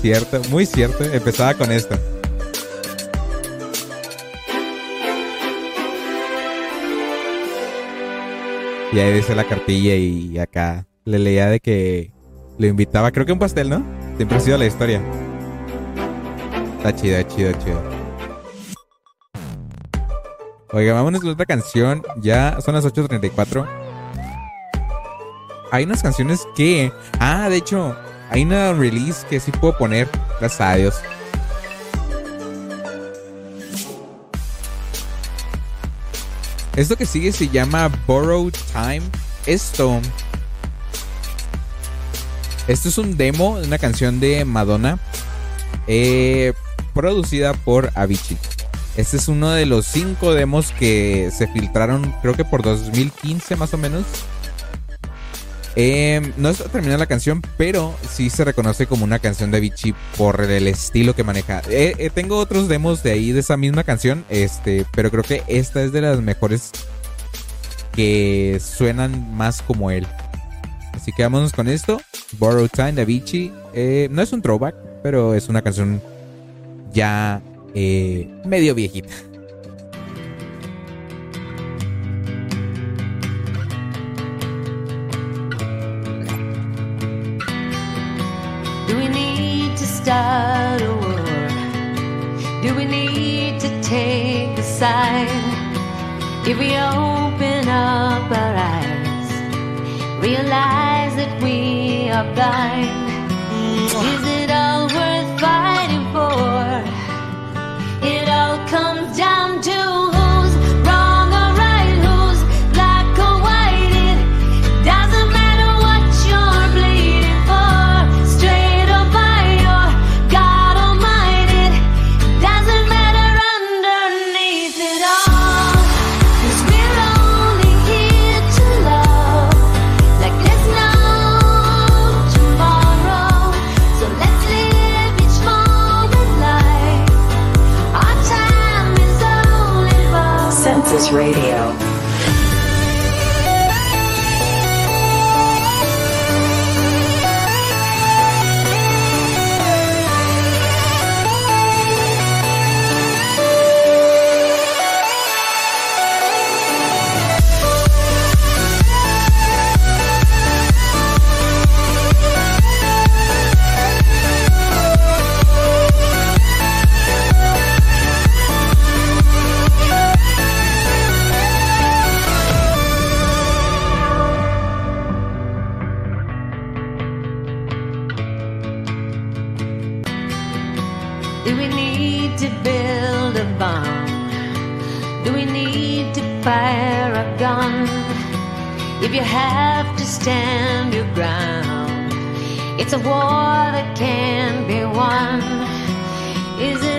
S5: Cierto, muy cierto. Empezaba con esto. Y ahí dice la cartilla y acá le leía de que lo invitaba, creo que un pastel, ¿no? Siempre ha sido la historia. Está chido, chido, chido. Oiga, vámonos con otra canción. Ya son las 8.34. Hay unas canciones que... Ah, de hecho, hay una release que sí puedo poner. Gracias a Dios. Esto que sigue se llama Borrowed Time. Esto. Esto es un demo de una canción de Madonna. eh, producida por Avicii. Este es uno de los cinco demos que se filtraron, creo que por 2015 más o menos. Eh, no está terminada la canción, pero sí se reconoce como una canción de Avicii por el estilo que maneja. Eh, eh, tengo otros demos de ahí de esa misma canción, este, pero creo que esta es de las mejores que suenan más como él. Así que vámonos con esto. Borrow Time de Avicii. Eh, no es un throwback, pero es una canción ya medio viejita.
S17: Start a war? Do we need to take a side? If we open up our eyes, realize that we are blind. Is it all worth fighting for? It all
S6: if you have to stand your ground. It's a war that can be won. Is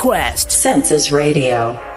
S18: Quest.
S17: Census Radio.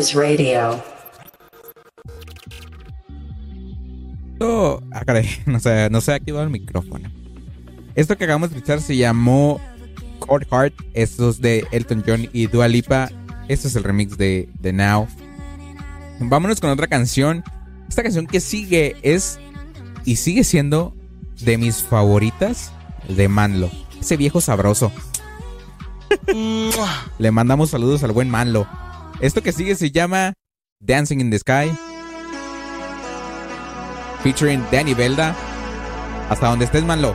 S2: Census Radio.
S5: Esto, ah, caray, no sé, no se ha activado el micrófono. Esto que acabamos de escuchar se llamó Cold Heart. Esto es de Elton John y Dua Lipa. Este es el remix de, de Now. Vámonos con otra canción. Esta canción que sigue es y sigue siendo de mis favoritas de Manlo. Ese viejo sabroso. Le mandamos saludos al buen Manlo. Esto que sigue se llama Dancing in the Sky. Featuring Danny Belda. Hasta donde estés, Manlo.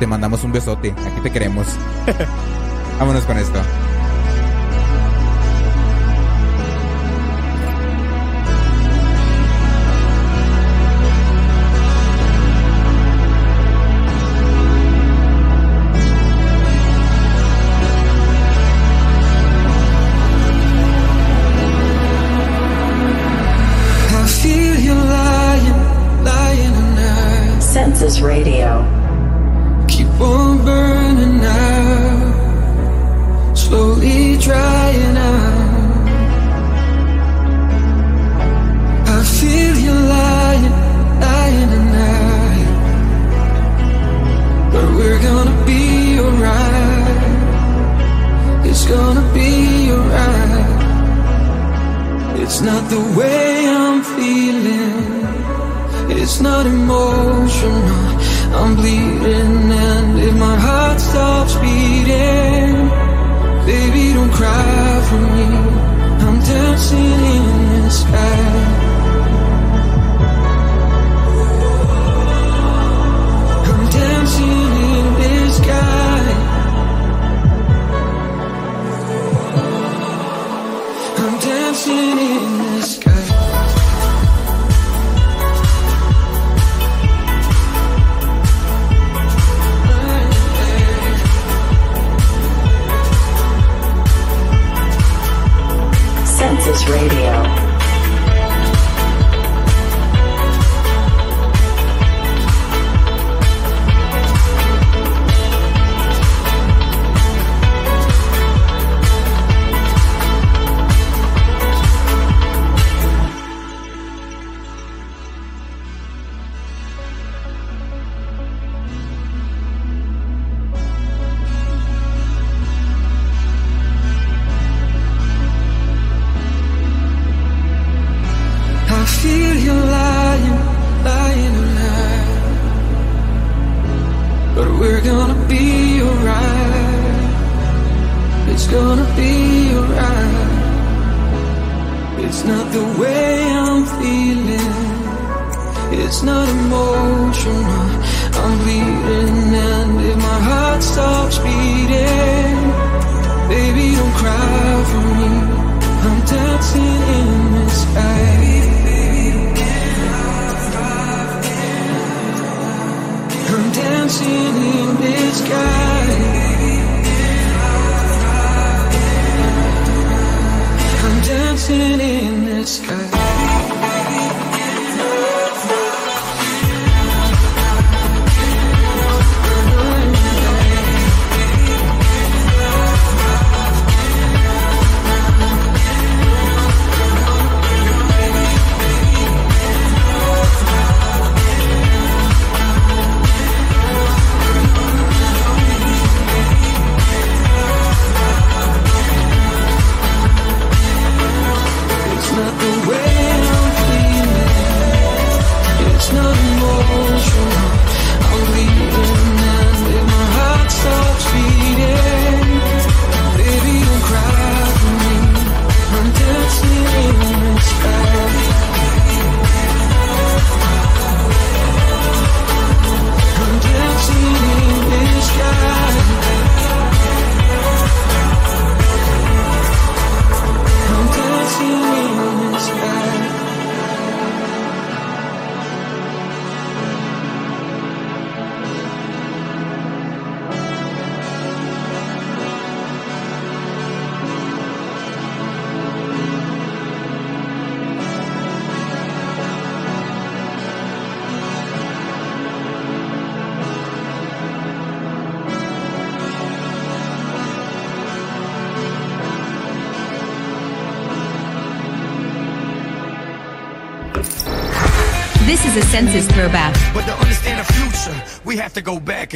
S5: Te mandamos un besote. Aquí te queremos. Vámonos con esto.
S2: Census Radio.
S19: Keep on burning out, slowly drying out. I feel you lying, lying tonight. But we're gonna be alright. It's gonna be alright. It's not the way I'm feeling. It's not emotional. I'm bleeding, and if my heart stops beating, baby, don't cry for me. I'm dancing in the sky.
S2: Census Radio.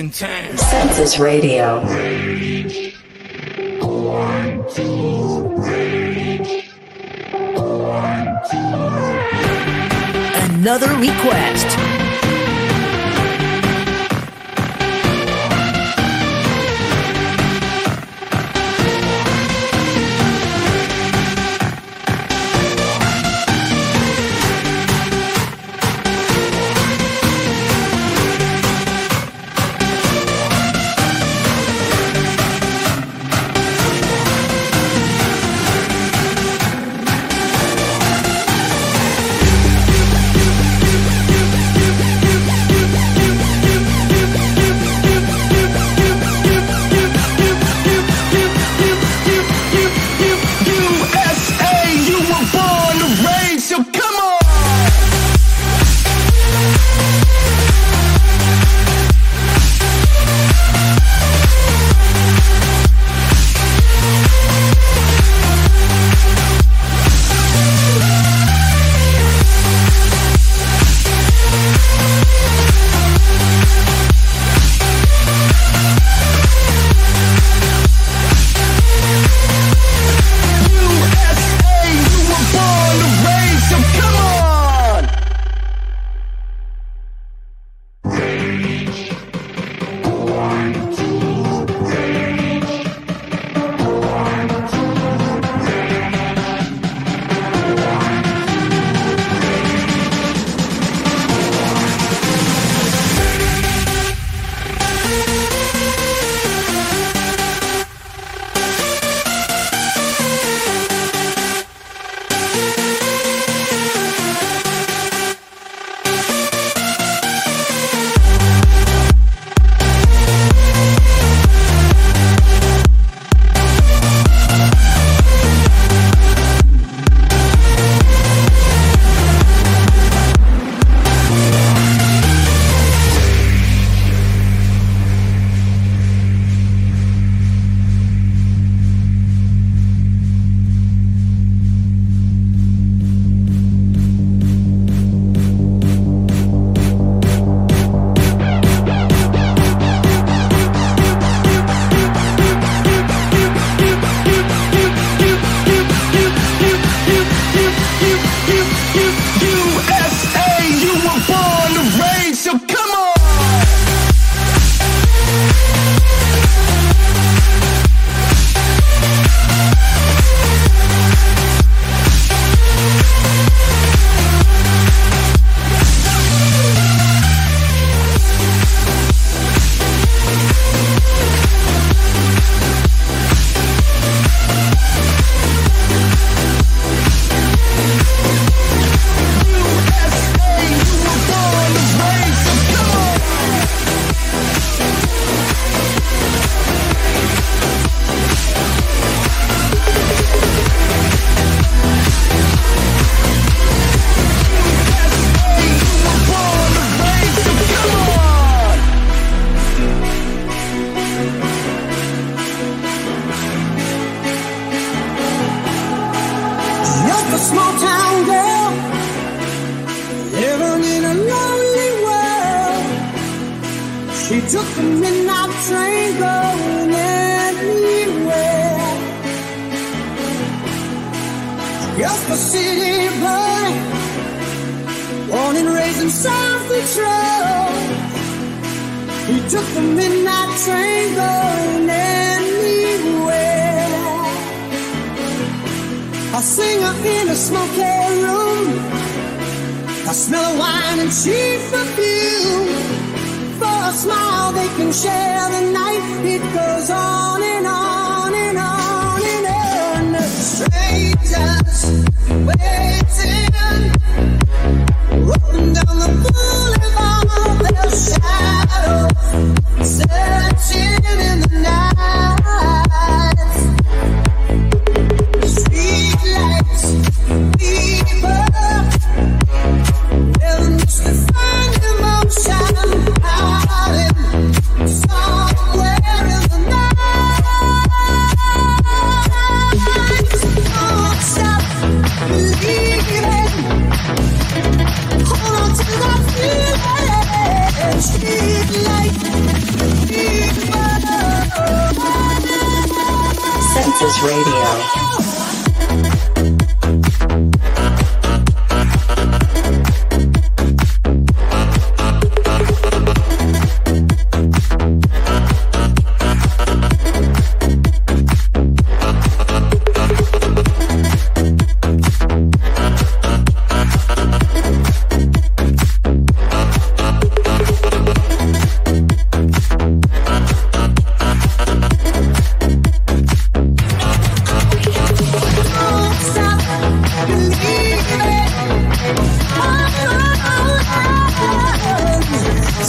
S1: Go back in time.
S2: Census Radio.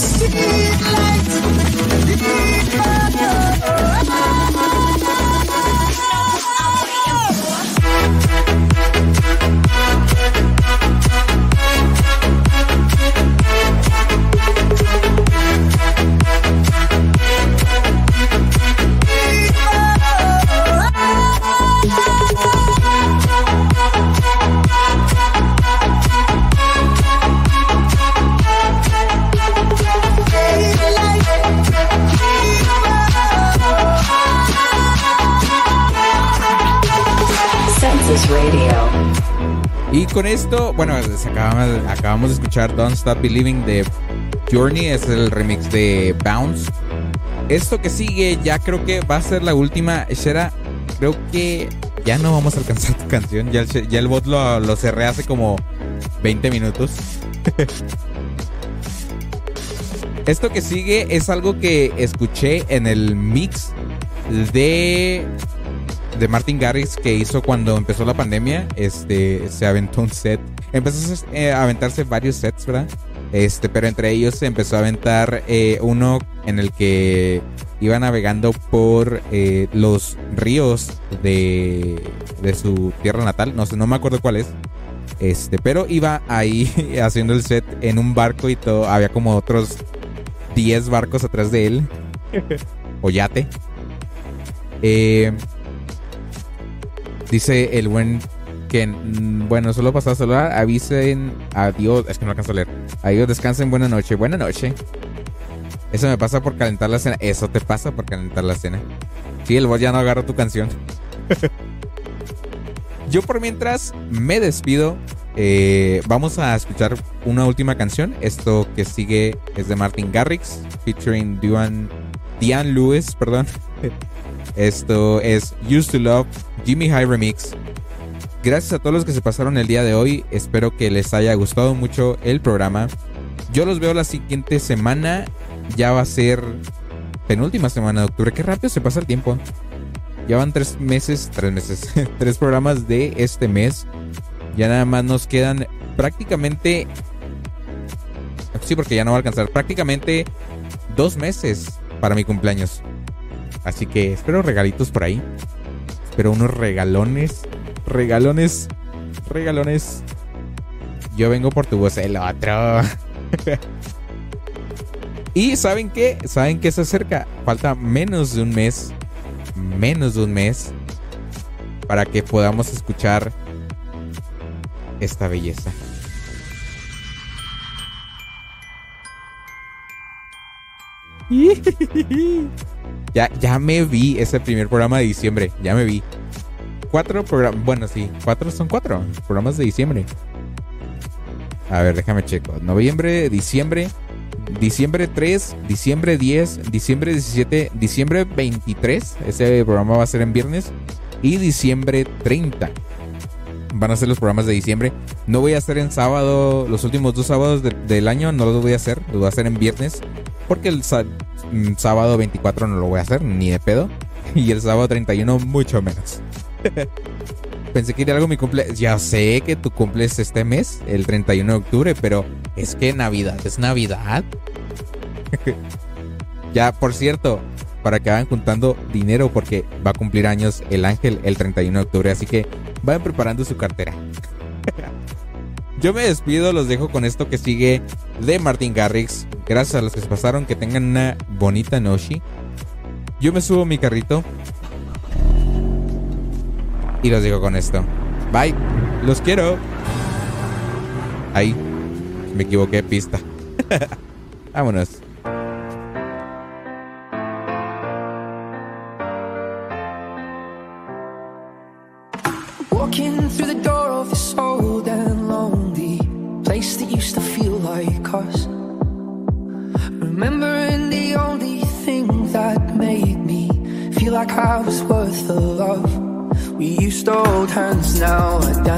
S19: Streetlights
S5: con esto, bueno, acabamos, de escuchar Don't Stop Believing de Journey, es el remix de Bounce. Esto que sigue ya creo que va a ser la última. Shera, creo que ya no vamos a alcanzar tu canción. Ya el, ya el bot lo, lo cerré hace como 20 minutos. Esto que sigue es algo que escuché en el mix de de Martin Garrix que hizo cuando empezó la pandemia. Este se aventó un set. Empezó eh, a aventarse varios sets, ¿verdad? Este, pero entre ellos se empezó a aventar eh, uno en el que iba navegando por eh, los ríos de, de su tierra natal. No sé, no me acuerdo cuál es. Este, pero iba ahí haciendo el set en un barco y todo. Había como otros 10 barcos atrás de él. o yate. Eh, dice el buen que, mm, bueno, solo pasó a saludar. Avisen adiós. Es que no alcanzo a leer. Adiós, descansen. Buena noche. Buena noche. Eso me pasa por calentar la cena. Eso te pasa por calentar la cena. Sí, el bot ya no agarra tu canción. Yo por mientras me despido. Eh, vamos a escuchar una última canción. Esto que sigue es de Martin Garrix, featuring Diane, Diane Lewis, perdón. Esto es Used to Love, Jimmy High Remix. Gracias a todos los que se pasaron el día de hoy. Espero que les haya gustado mucho el programa. Yo los veo la siguiente semana. Ya va a ser penúltima semana de octubre. Qué rápido se pasa el tiempo. Ya van tres meses, tres meses, tres programas de este mes. Ya nada más nos quedan prácticamente. Sí, porque ya no va a alcanzar. Prácticamente dos meses para mi cumpleaños. Así que espero regalitos por ahí. Espero unos regalones. Regalones. Regalones. Yo vengo por tu voz, el otro. y ¿saben qué? ¿Saben qué se acerca? Falta menos de un mes. Menos de un mes. Para que podamos escuchar esta belleza. ya, ya me vi ese primer programa de diciembre. Ya me vi. Cuatro programas. Bueno, sí. Cuatro son cuatro programas de diciembre. A ver, déjame checo. Noviembre, diciembre. Diciembre 3, diciembre 10, diciembre 17, diciembre 23. Ese programa va a ser en viernes. Y diciembre 30 van a ser los programas de diciembre. No voy a hacer en sábado, los últimos dos sábados de, del año no los voy a hacer, los voy a hacer en viernes. Porque el sábado 24 no lo voy a hacer, ni de pedo. Y el sábado 31 mucho menos. Pensé que era algo mi cumple. Ya sé que tu cumples este mes, el 31 de octubre, pero es que Navidad es Navidad. ya, por cierto, para que vayan juntando dinero porque va a cumplir años el ángel el 31 de octubre, así que vayan preparando su cartera. Yo me despido, los dejo con esto que sigue de Martin Garrix. Gracias a los que se pasaron, que tengan una bonita noche. Yo me subo mi carrito y los dejo con esto. Bye, los quiero. Ahí, me equivoqué pista. Vámonos.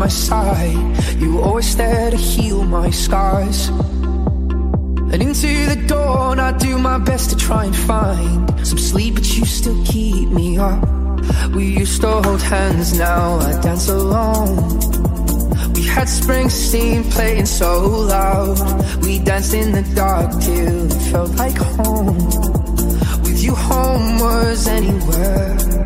S11: my
S2: side. You always there to heal my scars. And into the dawn, I do my best to try and find some sleep, but you still keep me up. We used to hold hands, now I dance alone. We had Springsteen playing so loud. We danced in the dark till it felt like home. With you, home was anywhere.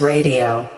S11: Radio.